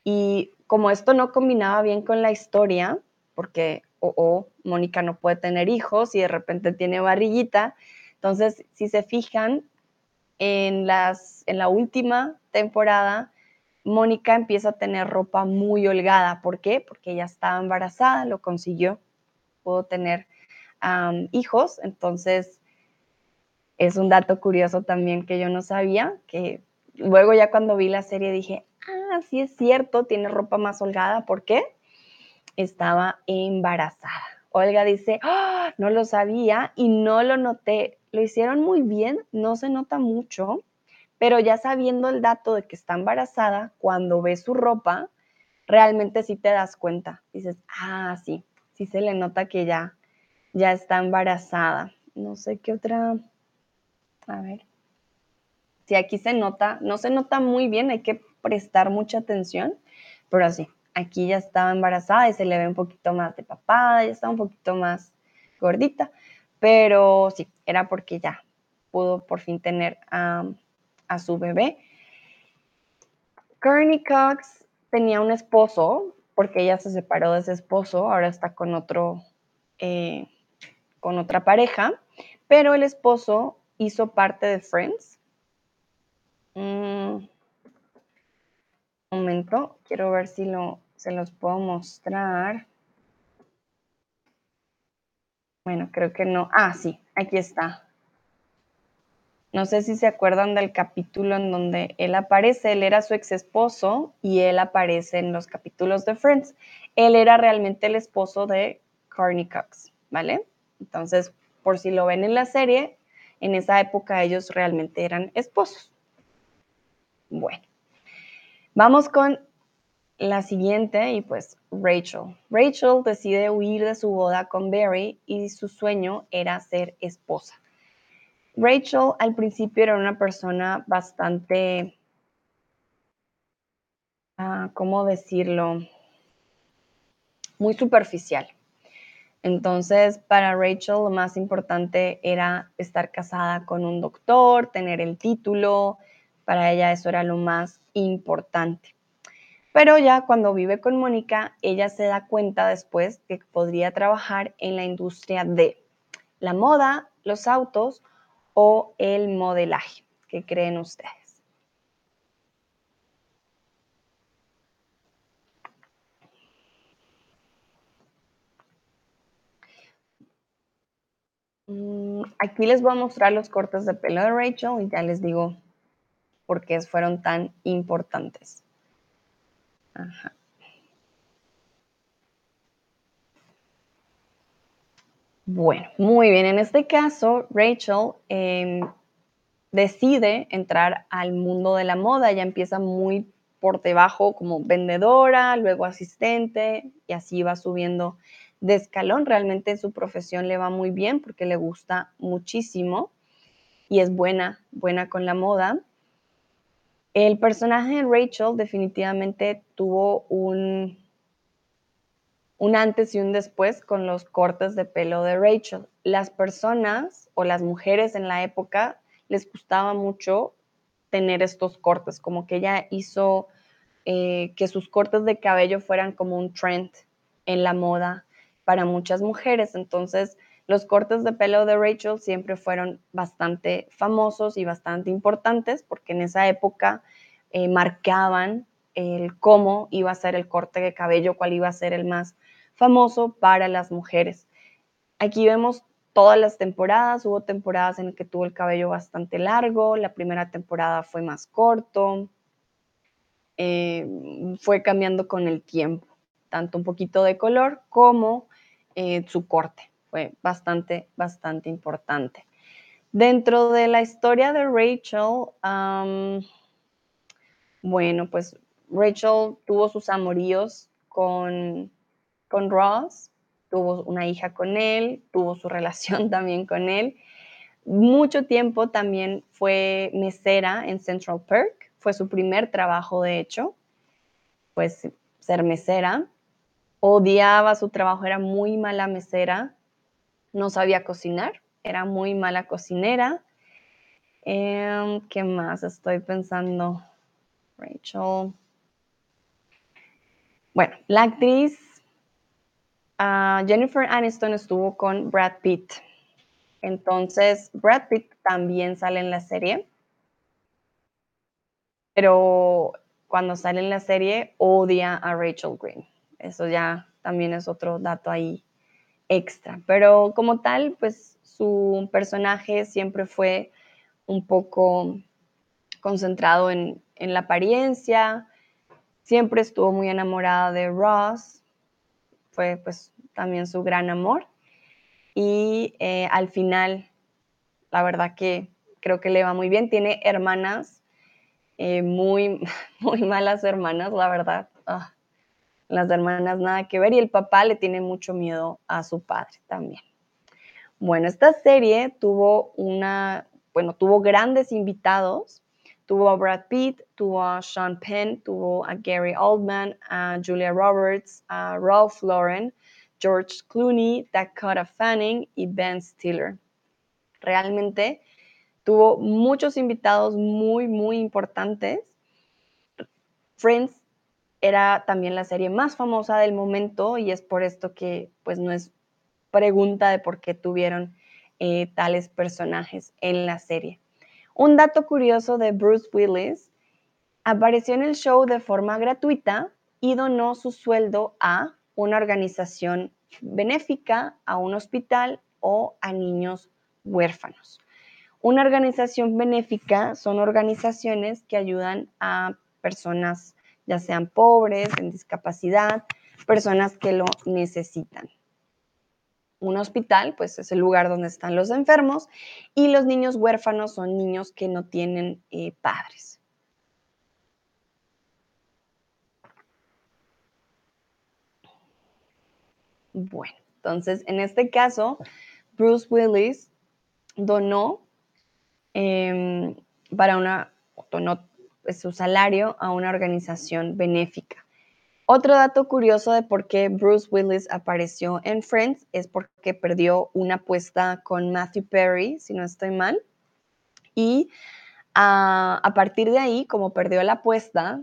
Y como esto no combinaba bien con la historia, porque o, Mónica no puede tener hijos y de repente tiene barriguita, entonces si se fijan, en, las, en la última temporada, Mónica empieza a tener ropa muy holgada. ¿Por qué? Porque ella estaba embarazada, lo consiguió, pudo tener hijos, entonces es un dato curioso también que yo no sabía, que luego ya cuando vi la serie dije, ah, sí es cierto, tiene ropa más holgada. ¿Por qué? Estaba embarazada. Olga dice, ¡Ah! no lo sabía y no lo noté. Lo hicieron muy bien, no se nota mucho, pero ya sabiendo el dato de que está embarazada, cuando ves su ropa, realmente sí te das cuenta. Dices, ah, sí, sí se le nota que ya, ya está embarazada. No sé qué otra. A ver. Si aquí se nota, no se nota muy bien, hay que prestar mucha atención, pero sí, aquí ya estaba embarazada y se le ve un poquito más de papada, ya está un poquito más gordita, pero sí, era porque ya pudo por fin tener a su bebé. Courtney Cox tenía un esposo, porque ella se separó de ese esposo, ahora está con otro, eh, con otra pareja, pero el esposo hizo parte de Friends. Un momento, quiero ver si lo, se los puedo mostrar. Bueno, creo que no. Ah, sí, aquí está. No sé si se acuerdan del capítulo en donde él aparece, él era su ex esposo y él aparece en los capítulos de Friends. Él era realmente el esposo de Carney Cox, ¿vale? Entonces, por si lo ven en la serie, en esa época ellos realmente eran esposos. Bueno, vamos con la siguiente y pues Rachel. Rachel decide huir de su boda con Barry y su sueño era ser esposa. Rachel al principio era una persona bastante, ah, ¿cómo decirlo? Muy superficial. Entonces, para Rachel lo más importante era estar casada con un doctor, tener el título. Para ella eso era lo más importante. Pero ya cuando vive con Mónica, ella se da cuenta después que podría trabajar en la industria de la moda, los autos o el modelaje? ¿Qué creen ustedes? Mm, aquí les voy a mostrar los cortes de pelo de Rachel y ya les digo por qué fueron tan importantes. Bueno, muy bien. En este caso, Rachel em, decide entrar al mundo de la moda. Ella empieza muy por debajo como vendedora, luego asistente y así va subiendo de escalón. Realmente en su profesión le va muy bien porque le gusta muchísimo y es buena, buena con la moda. El personaje de Rachel definitivamente tuvo un, un antes y un después con los cortes de pelo de Rachel. Las personas o las mujeres en la época les gustaba mucho tener estos cortes, como que ella hizo eh, que sus cortes de cabello fueran como un trend en la moda para muchas mujeres. Entonces, los cortes de pelo de Rachel siempre fueron bastante famosos y bastante importantes porque en esa época eh, marcaban el cómo iba a ser el corte de cabello, cuál iba a ser el más famoso para las mujeres. Aquí vemos todas las temporadas, hubo temporadas en que tuvo el cabello bastante largo, la primera temporada fue más corto, eh, fue cambiando con el tiempo, tanto un poquito de color como eh, su corte, fue bastante, bastante importante. Dentro de la historia de Rachel, bueno, pues Rachel tuvo sus amoríos con con Ross, tuvo una hija con él, tuvo su relación también con él. Mucho tiempo también fue mesera en Central Perk, fue su primer trabajo de hecho, pues ser mesera. Odiaba su trabajo, era muy mala mesera, no sabía cocinar, era muy mala cocinera. Em, ¿Qué más estoy pensando? Rachel. Bueno, la actriz Jennifer Aniston estuvo con Brad Pitt. Entonces, Brad Pitt también sale en la serie. Pero cuando sale en la serie, odia a Rachel Green. Eso ya también es otro dato ahí extra. Pero como tal, pues su personaje siempre fue un poco concentrado en, en la apariencia, siempre estuvo muy enamorada de Ross, fue pues también su gran amor. Y eh, al final, la verdad que creo que le va muy bien. Tiene hermanas, eh, muy, muy malas hermanas, la verdad. Ah, las hermanas nada que ver y el papá le tiene mucho miedo a su padre también. Bueno, esta serie tuvo una, bueno, tuvo grandes invitados. Tuvo a Brad Pitt, tuvo a Sean Penn, tuvo a Gary Oldman, a Julia Roberts, a Ralph Lauren, George Clooney, Dakota Fanning y Ben Stiller. Realmente tuvo muchos invitados muy, muy importantes. Friends era también la serie más famosa del momento y es por esto que pues no es pregunta de por qué tuvieron eh, tales personajes en la serie. Un dato curioso de Bruce Willis, apareció en el show de forma gratuita y donó su sueldo a una organización benéfica, a un hospital o a niños huérfanos. Una organización benéfica son organizaciones que ayudan a personas, ya sean pobres, en discapacidad, personas que lo necesitan. Un hospital, pues es el lugar donde están los enfermos y los niños huérfanos son niños que no tienen eh, padres. Bueno, entonces en este caso, Bruce Willis donó em, para una, su salario a una organización benéfica. Otro dato curioso de por qué Bruce Willis apareció en Friends es porque perdió una apuesta con Matthew Perry, si no estoy mal. Y a, partir de ahí, como perdió la apuesta,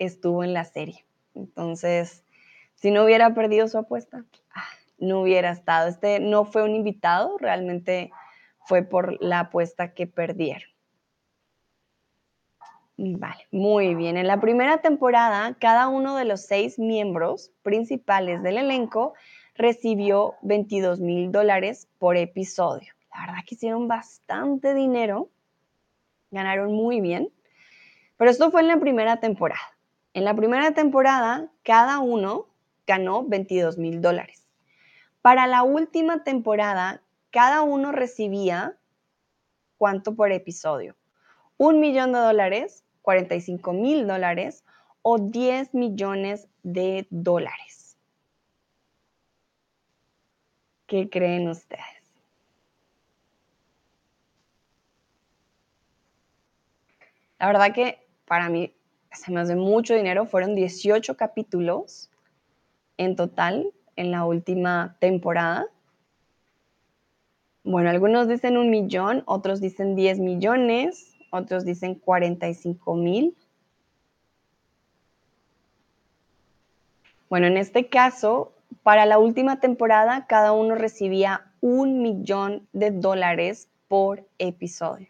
estuvo en la serie. Entonces, si no hubiera perdido su apuesta, ah, no hubiera estado. Este no fue un invitado, realmente fue por la apuesta que perdieron. Vale, muy bien. En la primera temporada, cada uno de los seis miembros principales del elenco recibió 22 mil dólares por episodio. La verdad que hicieron bastante dinero, ganaron muy bien, pero esto fue en la primera temporada. En la primera temporada, cada uno ganó 22 mil dólares. Para la última temporada, cada uno recibía, ¿cuánto por episodio? Un millón de dólares 45 mil dólares o 10 millones de dólares. ¿Qué creen ustedes? La verdad que para mí se me hace mucho dinero. Fueron 18 capítulos en total en la última temporada. Bueno, algunos dicen un millón, otros dicen 10 millones, otros dicen 45 mil. Bueno, en este caso, para la última temporada, cada uno recibía un millón de dólares por episodio.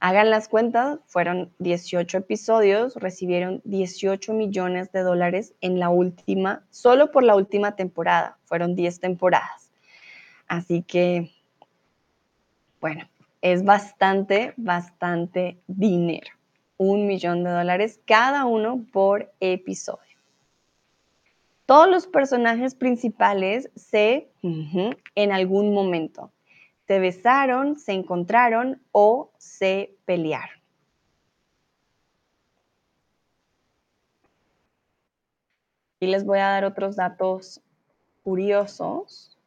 Hagan las cuentas, fueron 18 episodios, recibieron 18 millones de dólares en la última, solo por la última temporada, fueron 10 temporadas. Así que, bueno, es bastante, bastante dinero. Un millón de dólares cada uno por episodio. Todos los personajes principales se, en algún momento, se besaron, se encontraron o se pelearon. Y les voy a dar otros datos curiosos,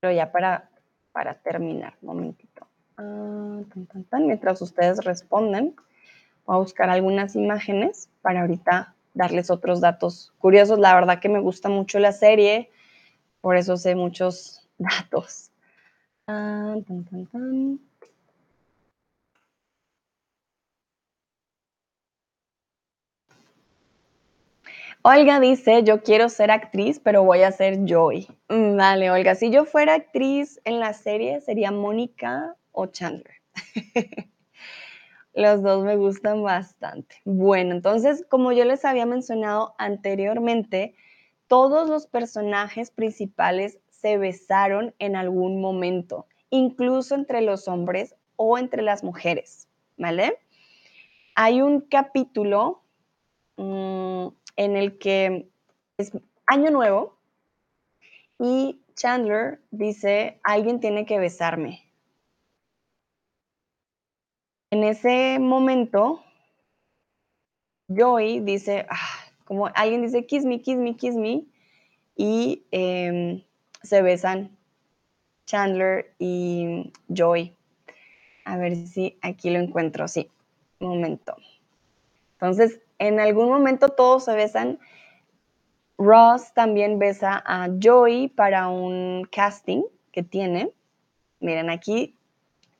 pero ya para para terminar. Momentito. Ah, Mientras ustedes responden, voy a buscar algunas imágenes para ahorita darles otros datos curiosos. La verdad que me gusta mucho la serie, por eso sé muchos datos. Ah, Olga dice, yo quiero ser actriz, pero voy a ser Joy. Mm, dale, Olga, si yo fuera actriz en la serie, sería Mónica o Chandler. Los dos me gustan bastante. Bueno, entonces, como yo les había mencionado anteriormente, todos los personajes principales se besaron en algún momento, incluso entre los hombres o entre las mujeres, ¿vale? hay un capítulo mm, en el que es año nuevo y Chandler dice, alguien tiene que besarme. En ese momento, Joey dice, ah, como alguien dice, kiss me, kiss me, kiss me, y em, se besan Chandler y Joey. A ver si aquí lo encuentro, sí, un momento. Entonces, en algún momento todos se besan. Ross también besa a Joey para un casting que tiene. Miren, aquí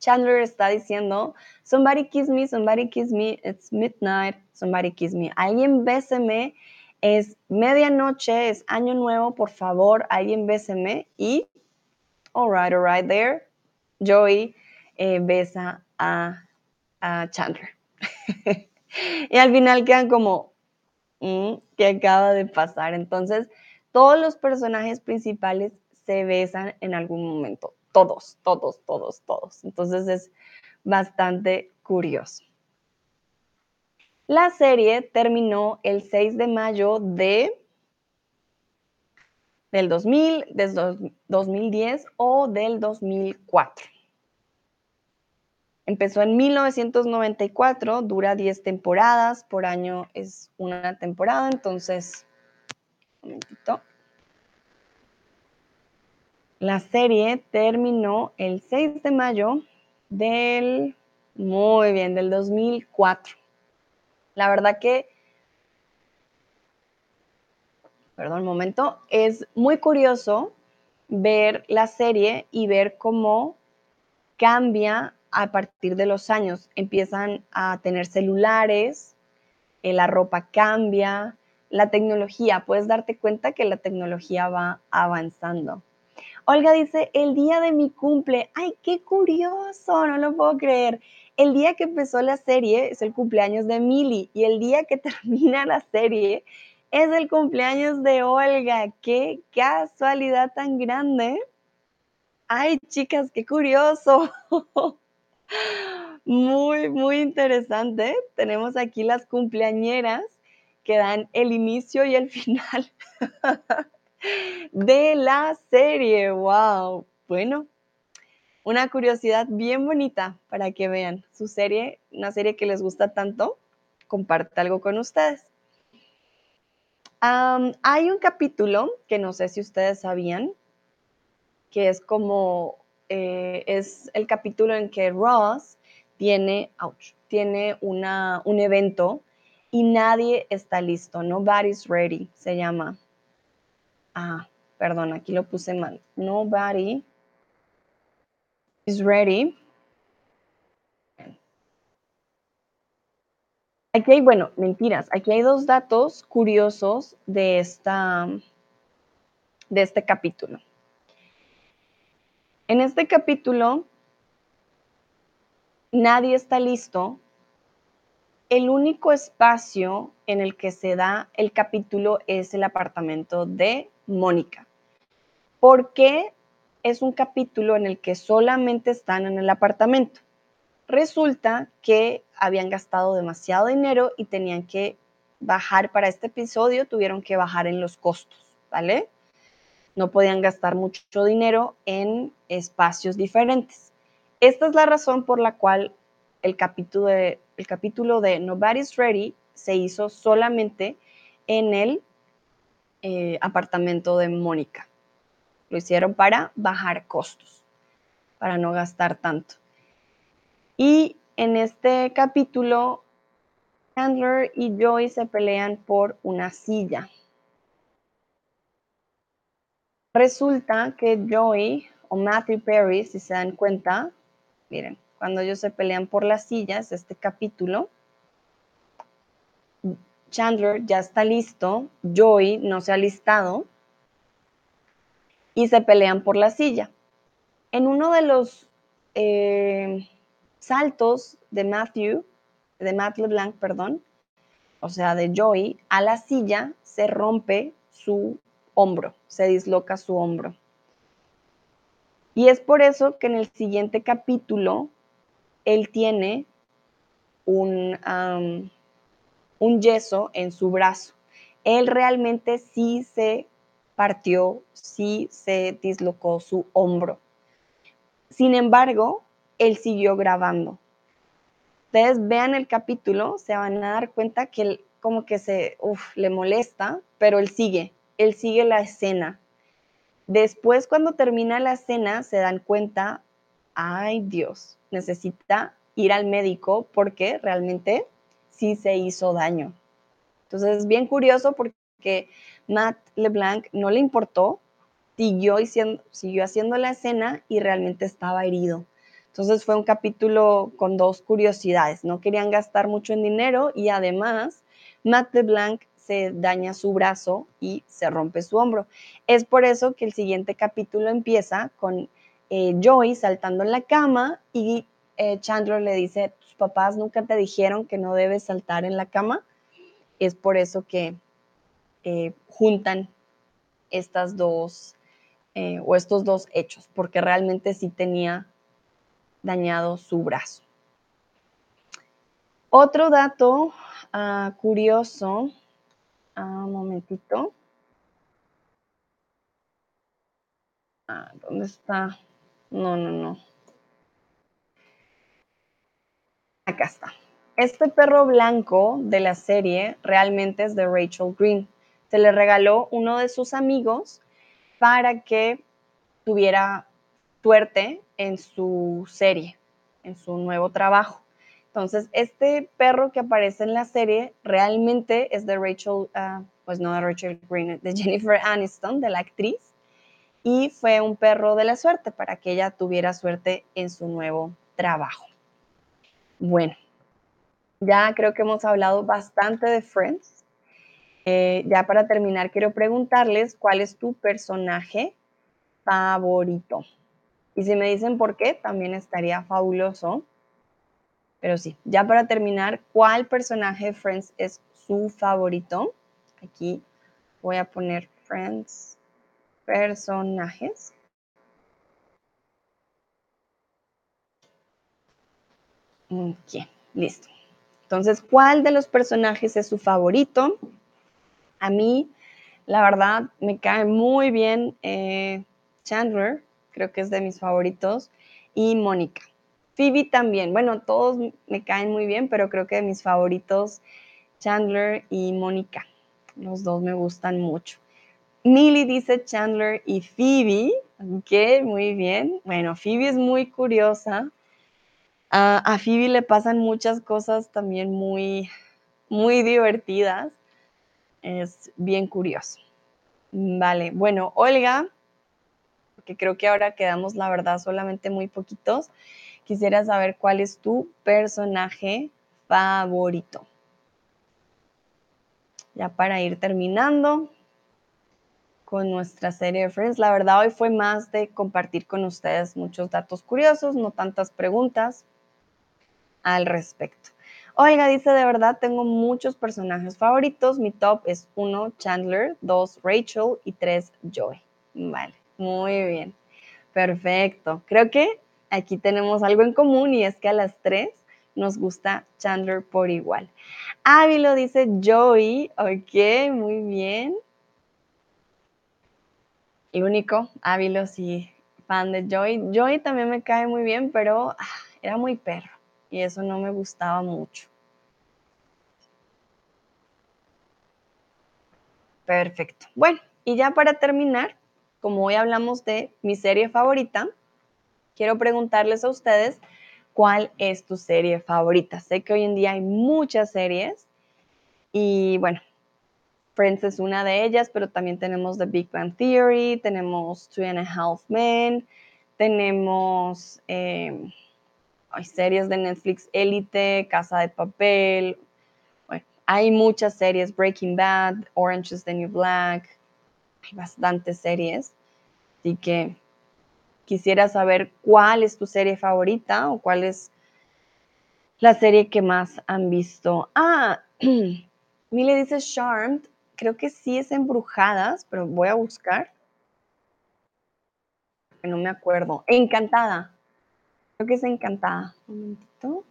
Chandler está diciendo, somebody kiss me, somebody kiss me, it's midnight, somebody kiss me. Alguien béseme, es medianoche, es año nuevo, por favor, alguien béseme. Y, alright, alright, there, Joey eh, besa a, Chandler. y al final quedan como, mm, ¿qué acaba de pasar? Entonces, todos los personajes principales se besan en algún momento. Todos, todos, todos, todos. Entonces es bastante curioso. La serie terminó el 6 de mayo de del 2000, desde 2010 o del 2004. Empezó en 1994, dura 10 temporadas, por año es una temporada, entonces, un momentito. La serie terminó el 6 de mayo del, muy bien, del 2004. La verdad que, perdón un momento, es muy curioso ver la serie y ver cómo cambia a partir de los años. Empiezan a tener celulares, eh, la ropa cambia, la tecnología, puedes darte cuenta que la tecnología va avanzando. Olga dice, el día de mi cumple, ay, qué curioso, no lo puedo creer. El día que empezó la serie es el cumpleaños de Mili y el día que termina la serie es el cumpleaños de Olga. Qué casualidad tan grande. Ay, chicas, qué curioso. Muy, muy interesante. Tenemos aquí las cumpleañeras que dan el inicio y el final de la serie. ¡Wow! Bueno, una curiosidad bien bonita para que vean su serie, una serie que les gusta tanto, comparte algo con ustedes. hay un capítulo que no sé si ustedes sabían, que es como eh, es el capítulo en que Ross tiene, tiene una, un evento y nadie está listo. Nobody's ready, se llama. Ah, perdón, aquí lo puse mal. Nobody is ready. Aquí hay, bueno, mentiras. Aquí hay dos datos curiosos de, esta, de este capítulo. En este capítulo, nadie está listo. El único espacio en el que se da el capítulo es el apartamento de Mónica. ¿Por qué es un capítulo en el que solamente están en el apartamento? Resulta que habían gastado demasiado dinero y tenían que bajar para este episodio, tuvieron que bajar en los costos, ¿vale? No podían gastar mucho dinero en espacios diferentes. Esta es la razón por la cual el capítulo de, Nobody's Ready se hizo solamente en el eh, apartamento de Mónica. Lo hicieron para bajar costos, para no gastar tanto. Y en este capítulo, Chandler y Joy se pelean por una silla. Resulta que Joey o Matthew Perry, si se dan cuenta, miren, cuando ellos se pelean por las sillas, este capítulo, Chandler ya está listo, Joey no se ha listado y se pelean por la silla. En uno de los eh, saltos de Matthew, de Matt LeBlanc, perdón, o sea, de Joey, a la silla se rompe su hombro, se disloca su hombro. Y es por eso que en el siguiente capítulo él tiene un, un yeso en su brazo. Él realmente sí se partió, sí se dislocó su hombro. Sin embargo, él siguió grabando. Ustedes vean el capítulo, se van a dar cuenta que él como que se, le molesta, pero él sigue, él sigue la escena. Después, cuando termina la escena, se dan cuenta, ay Dios, necesita ir al médico porque realmente sí se hizo daño. Entonces es bien curioso porque Matt LeBlanc no le importó, siguió, haciendo la escena y realmente estaba herido. Entonces fue un capítulo con dos curiosidades. No querían gastar mucho en dinero y además Matt LeBlanc se daña su brazo y se rompe su hombro. Es por eso que el siguiente capítulo empieza con eh, Joey saltando en la cama y eh, Chandler le dice, tus papás nunca te dijeron que no debes saltar en la cama. Es por eso que eh, juntan estas dos o estos dos hechos, porque realmente sí tenía dañado su brazo. Otro dato ah, curioso, un momentito. Ah, ¿Dónde está? No, no, no. Acá está. Este perro blanco de la serie realmente es de Rachel Green. Se le regaló uno de sus amigos para que tuviera suerte en su serie, en su nuevo trabajo. Entonces, este perro que aparece en la serie realmente es de Rachel, ah, pues no de Rachel Green, de Jennifer Aniston, de la actriz, y fue un perro de la suerte para que ella tuviera suerte en su nuevo trabajo. Bueno, ya creo que hemos hablado bastante de Friends. Eh, ya para terminar, quiero preguntarles cuál es tu personaje favorito. Y si me dicen por qué, también estaría fabuloso. Pero sí, ya para terminar, ¿cuál personaje de Friends es su favorito? Aquí voy a poner Friends personajes. Ok, listo. Entonces, ¿cuál de los personajes es su favorito? A mí, la verdad, me cae muy bien eh, Chandler, creo que es de mis favoritos, y Mónica. Phoebe también, bueno, todos me caen muy bien, pero creo que de mis favoritos, Chandler y Mónica. Los dos me gustan mucho. Millie dice Chandler y Phoebe. Ok, muy bien. Bueno, Phoebe es muy curiosa. a Phoebe le pasan muchas cosas también muy, muy divertidas. Es bien curioso. Vale, bueno, Olga, que creo que ahora quedamos, la verdad, solamente muy poquitos. Quisiera saber cuál es tu personaje favorito. Ya para ir terminando con nuestra serie de Friends, la verdad hoy fue más de compartir con ustedes muchos datos curiosos, no tantas preguntas al respecto. Oiga, dice, de verdad tengo muchos personajes favoritos. Mi top es uno, Chandler, dos, Rachel y tres, Joy. Vale, muy bien. Perfecto. Creo que aquí tenemos algo en común y es que a las tres nos gusta Chandler por igual. Ávilo dice Joey. Ok, muy bien. Y único, Ávilo sí, fan de Joey. Joey también me cae muy bien, pero ah, era muy perro y eso no me gustaba mucho. Perfecto. Bueno, y ya para terminar, como hoy hablamos de mi serie favorita, quiero preguntarles a ustedes cuál es tu serie favorita. Sé que hoy en día hay muchas series y bueno, Friends es una de ellas, pero también tenemos The Big Bang Theory, tenemos Two and a Half Men, tenemos eh, hay series de Netflix, Elite, Casa de Papel, hay muchas series, Breaking Bad, Orange is the New Black, hay bastantes series, así que quisiera saber cuál es tu serie favorita o cuál es la serie que más han visto. Ah, Mile dice Charmed, creo que sí es Embrujadas, pero voy a buscar. No me acuerdo. Encantada. Creo que es Encantada. Un momentito.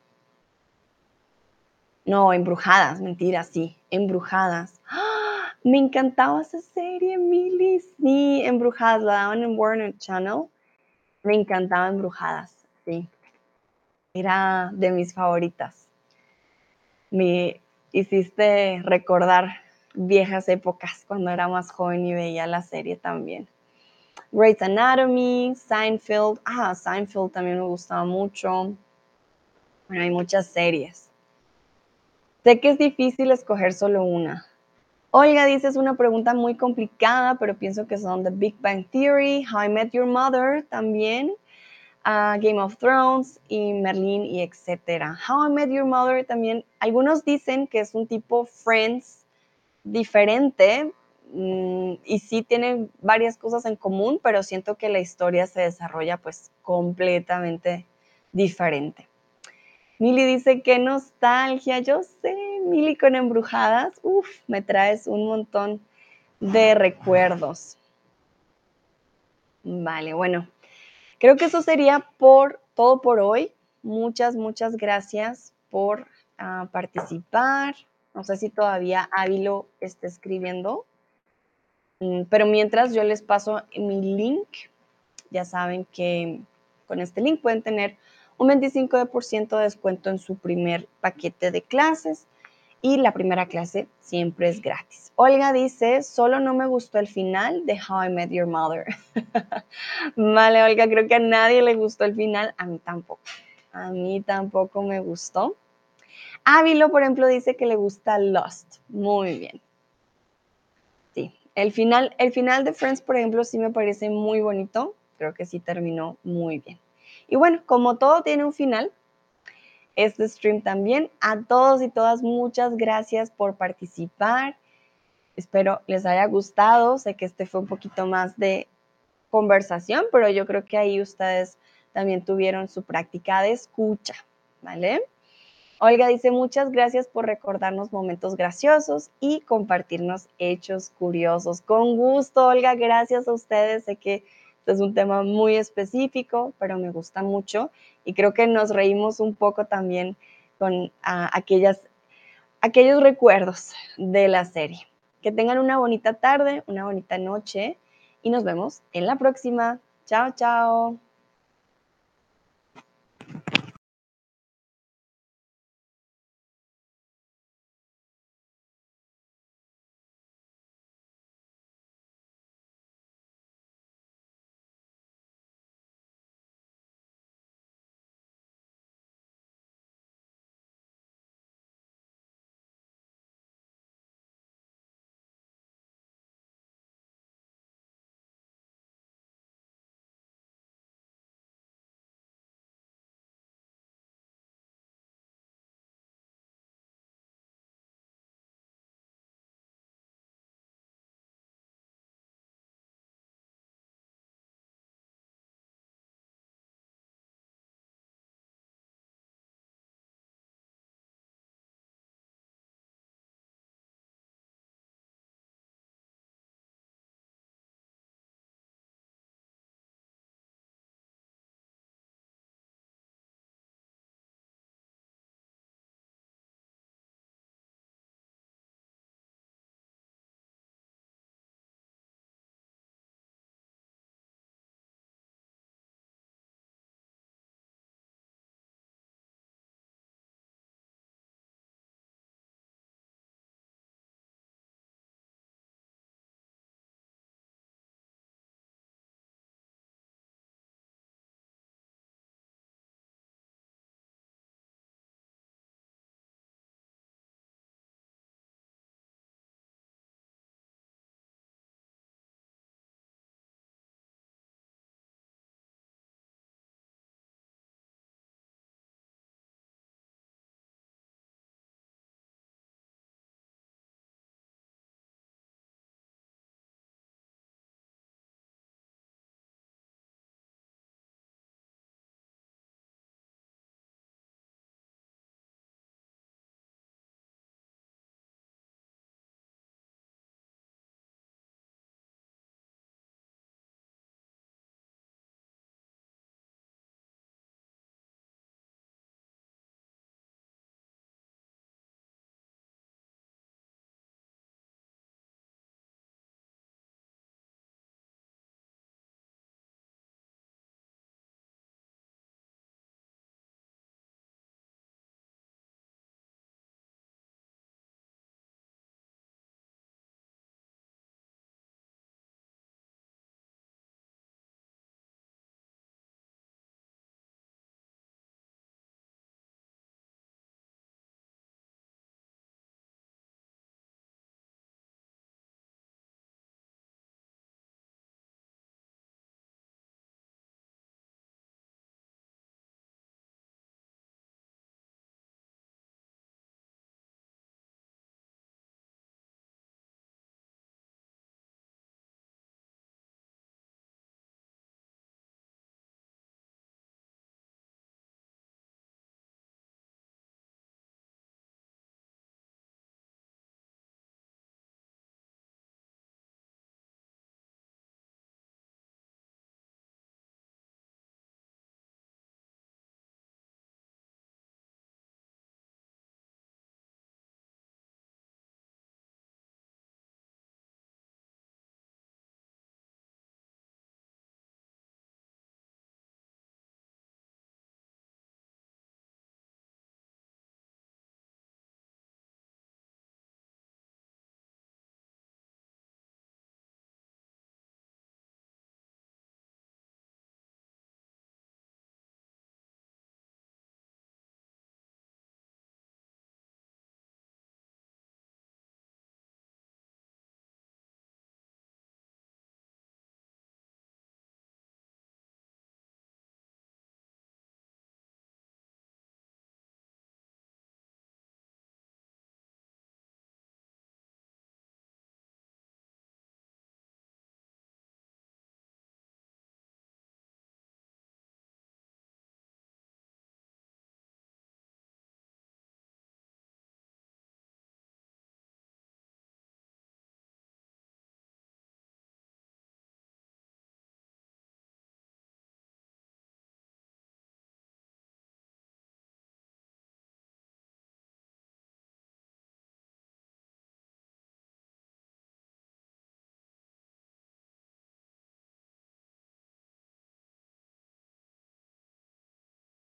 No, Embrujadas, mentira, sí, Embrujadas. ¡Ah! Me encantaba esa serie, Milly. Sí, Embrujadas, la daban en Warner Channel. Me encantaba Embrujadas, sí. Era de mis favoritas. Me hiciste recordar viejas épocas cuando era más joven y veía la serie también. Grey's Anatomy, Seinfeld. Ah, Seinfeld también me gustaba mucho. Bueno, hay muchas series. Sé que es difícil escoger solo una. Olga dice, es una pregunta muy complicada, pero pienso que son The Big Bang Theory, How I Met Your Mother también, uh, Game of Thrones y Merlin y etcétera. How I Met Your Mother también, algunos dicen que es un tipo Friends diferente mm, y sí tiene varias cosas en común, pero siento que la historia se desarrolla pues completamente diferente. Mili dice, qué nostalgia, yo sé, Mili con embrujadas, Uf, me traes un montón de recuerdos. Vale, bueno, creo que eso sería por todo por hoy. Muchas, muchas gracias por uh, participar. No sé si todavía Ávilo está escribiendo, mm, pero mientras yo les paso mi link, ya saben que con este link pueden tener un 25% de descuento en su primer paquete de clases y la primera clase siempre es gratis. Olga dice, solo no me gustó el final de How I Met Your Mother. vale, Olga, creo que a nadie le gustó el final, a mí tampoco. A mí tampoco me gustó. Ávilo, por ejemplo, dice que le gusta Lost. Muy bien. Sí, el final, el final de Friends, por ejemplo, sí me parece muy bonito. Creo que sí terminó muy bien. Y bueno, como todo tiene un final, este stream también. A todos y todas, muchas gracias por participar. Espero les haya gustado. Sé que este fue un poquito más de conversación, pero yo creo que ahí ustedes también tuvieron su práctica de escucha, ¿vale? Olga dice muchas gracias por recordarnos momentos graciosos y compartirnos hechos curiosos. Con gusto, Olga, gracias a ustedes. Sé que este es un tema muy específico, pero me gusta mucho y creo que nos reímos un poco también con aquellos recuerdos de la serie. Que tengan una bonita tarde, una bonita noche y nos vemos en la próxima. Chao, chao.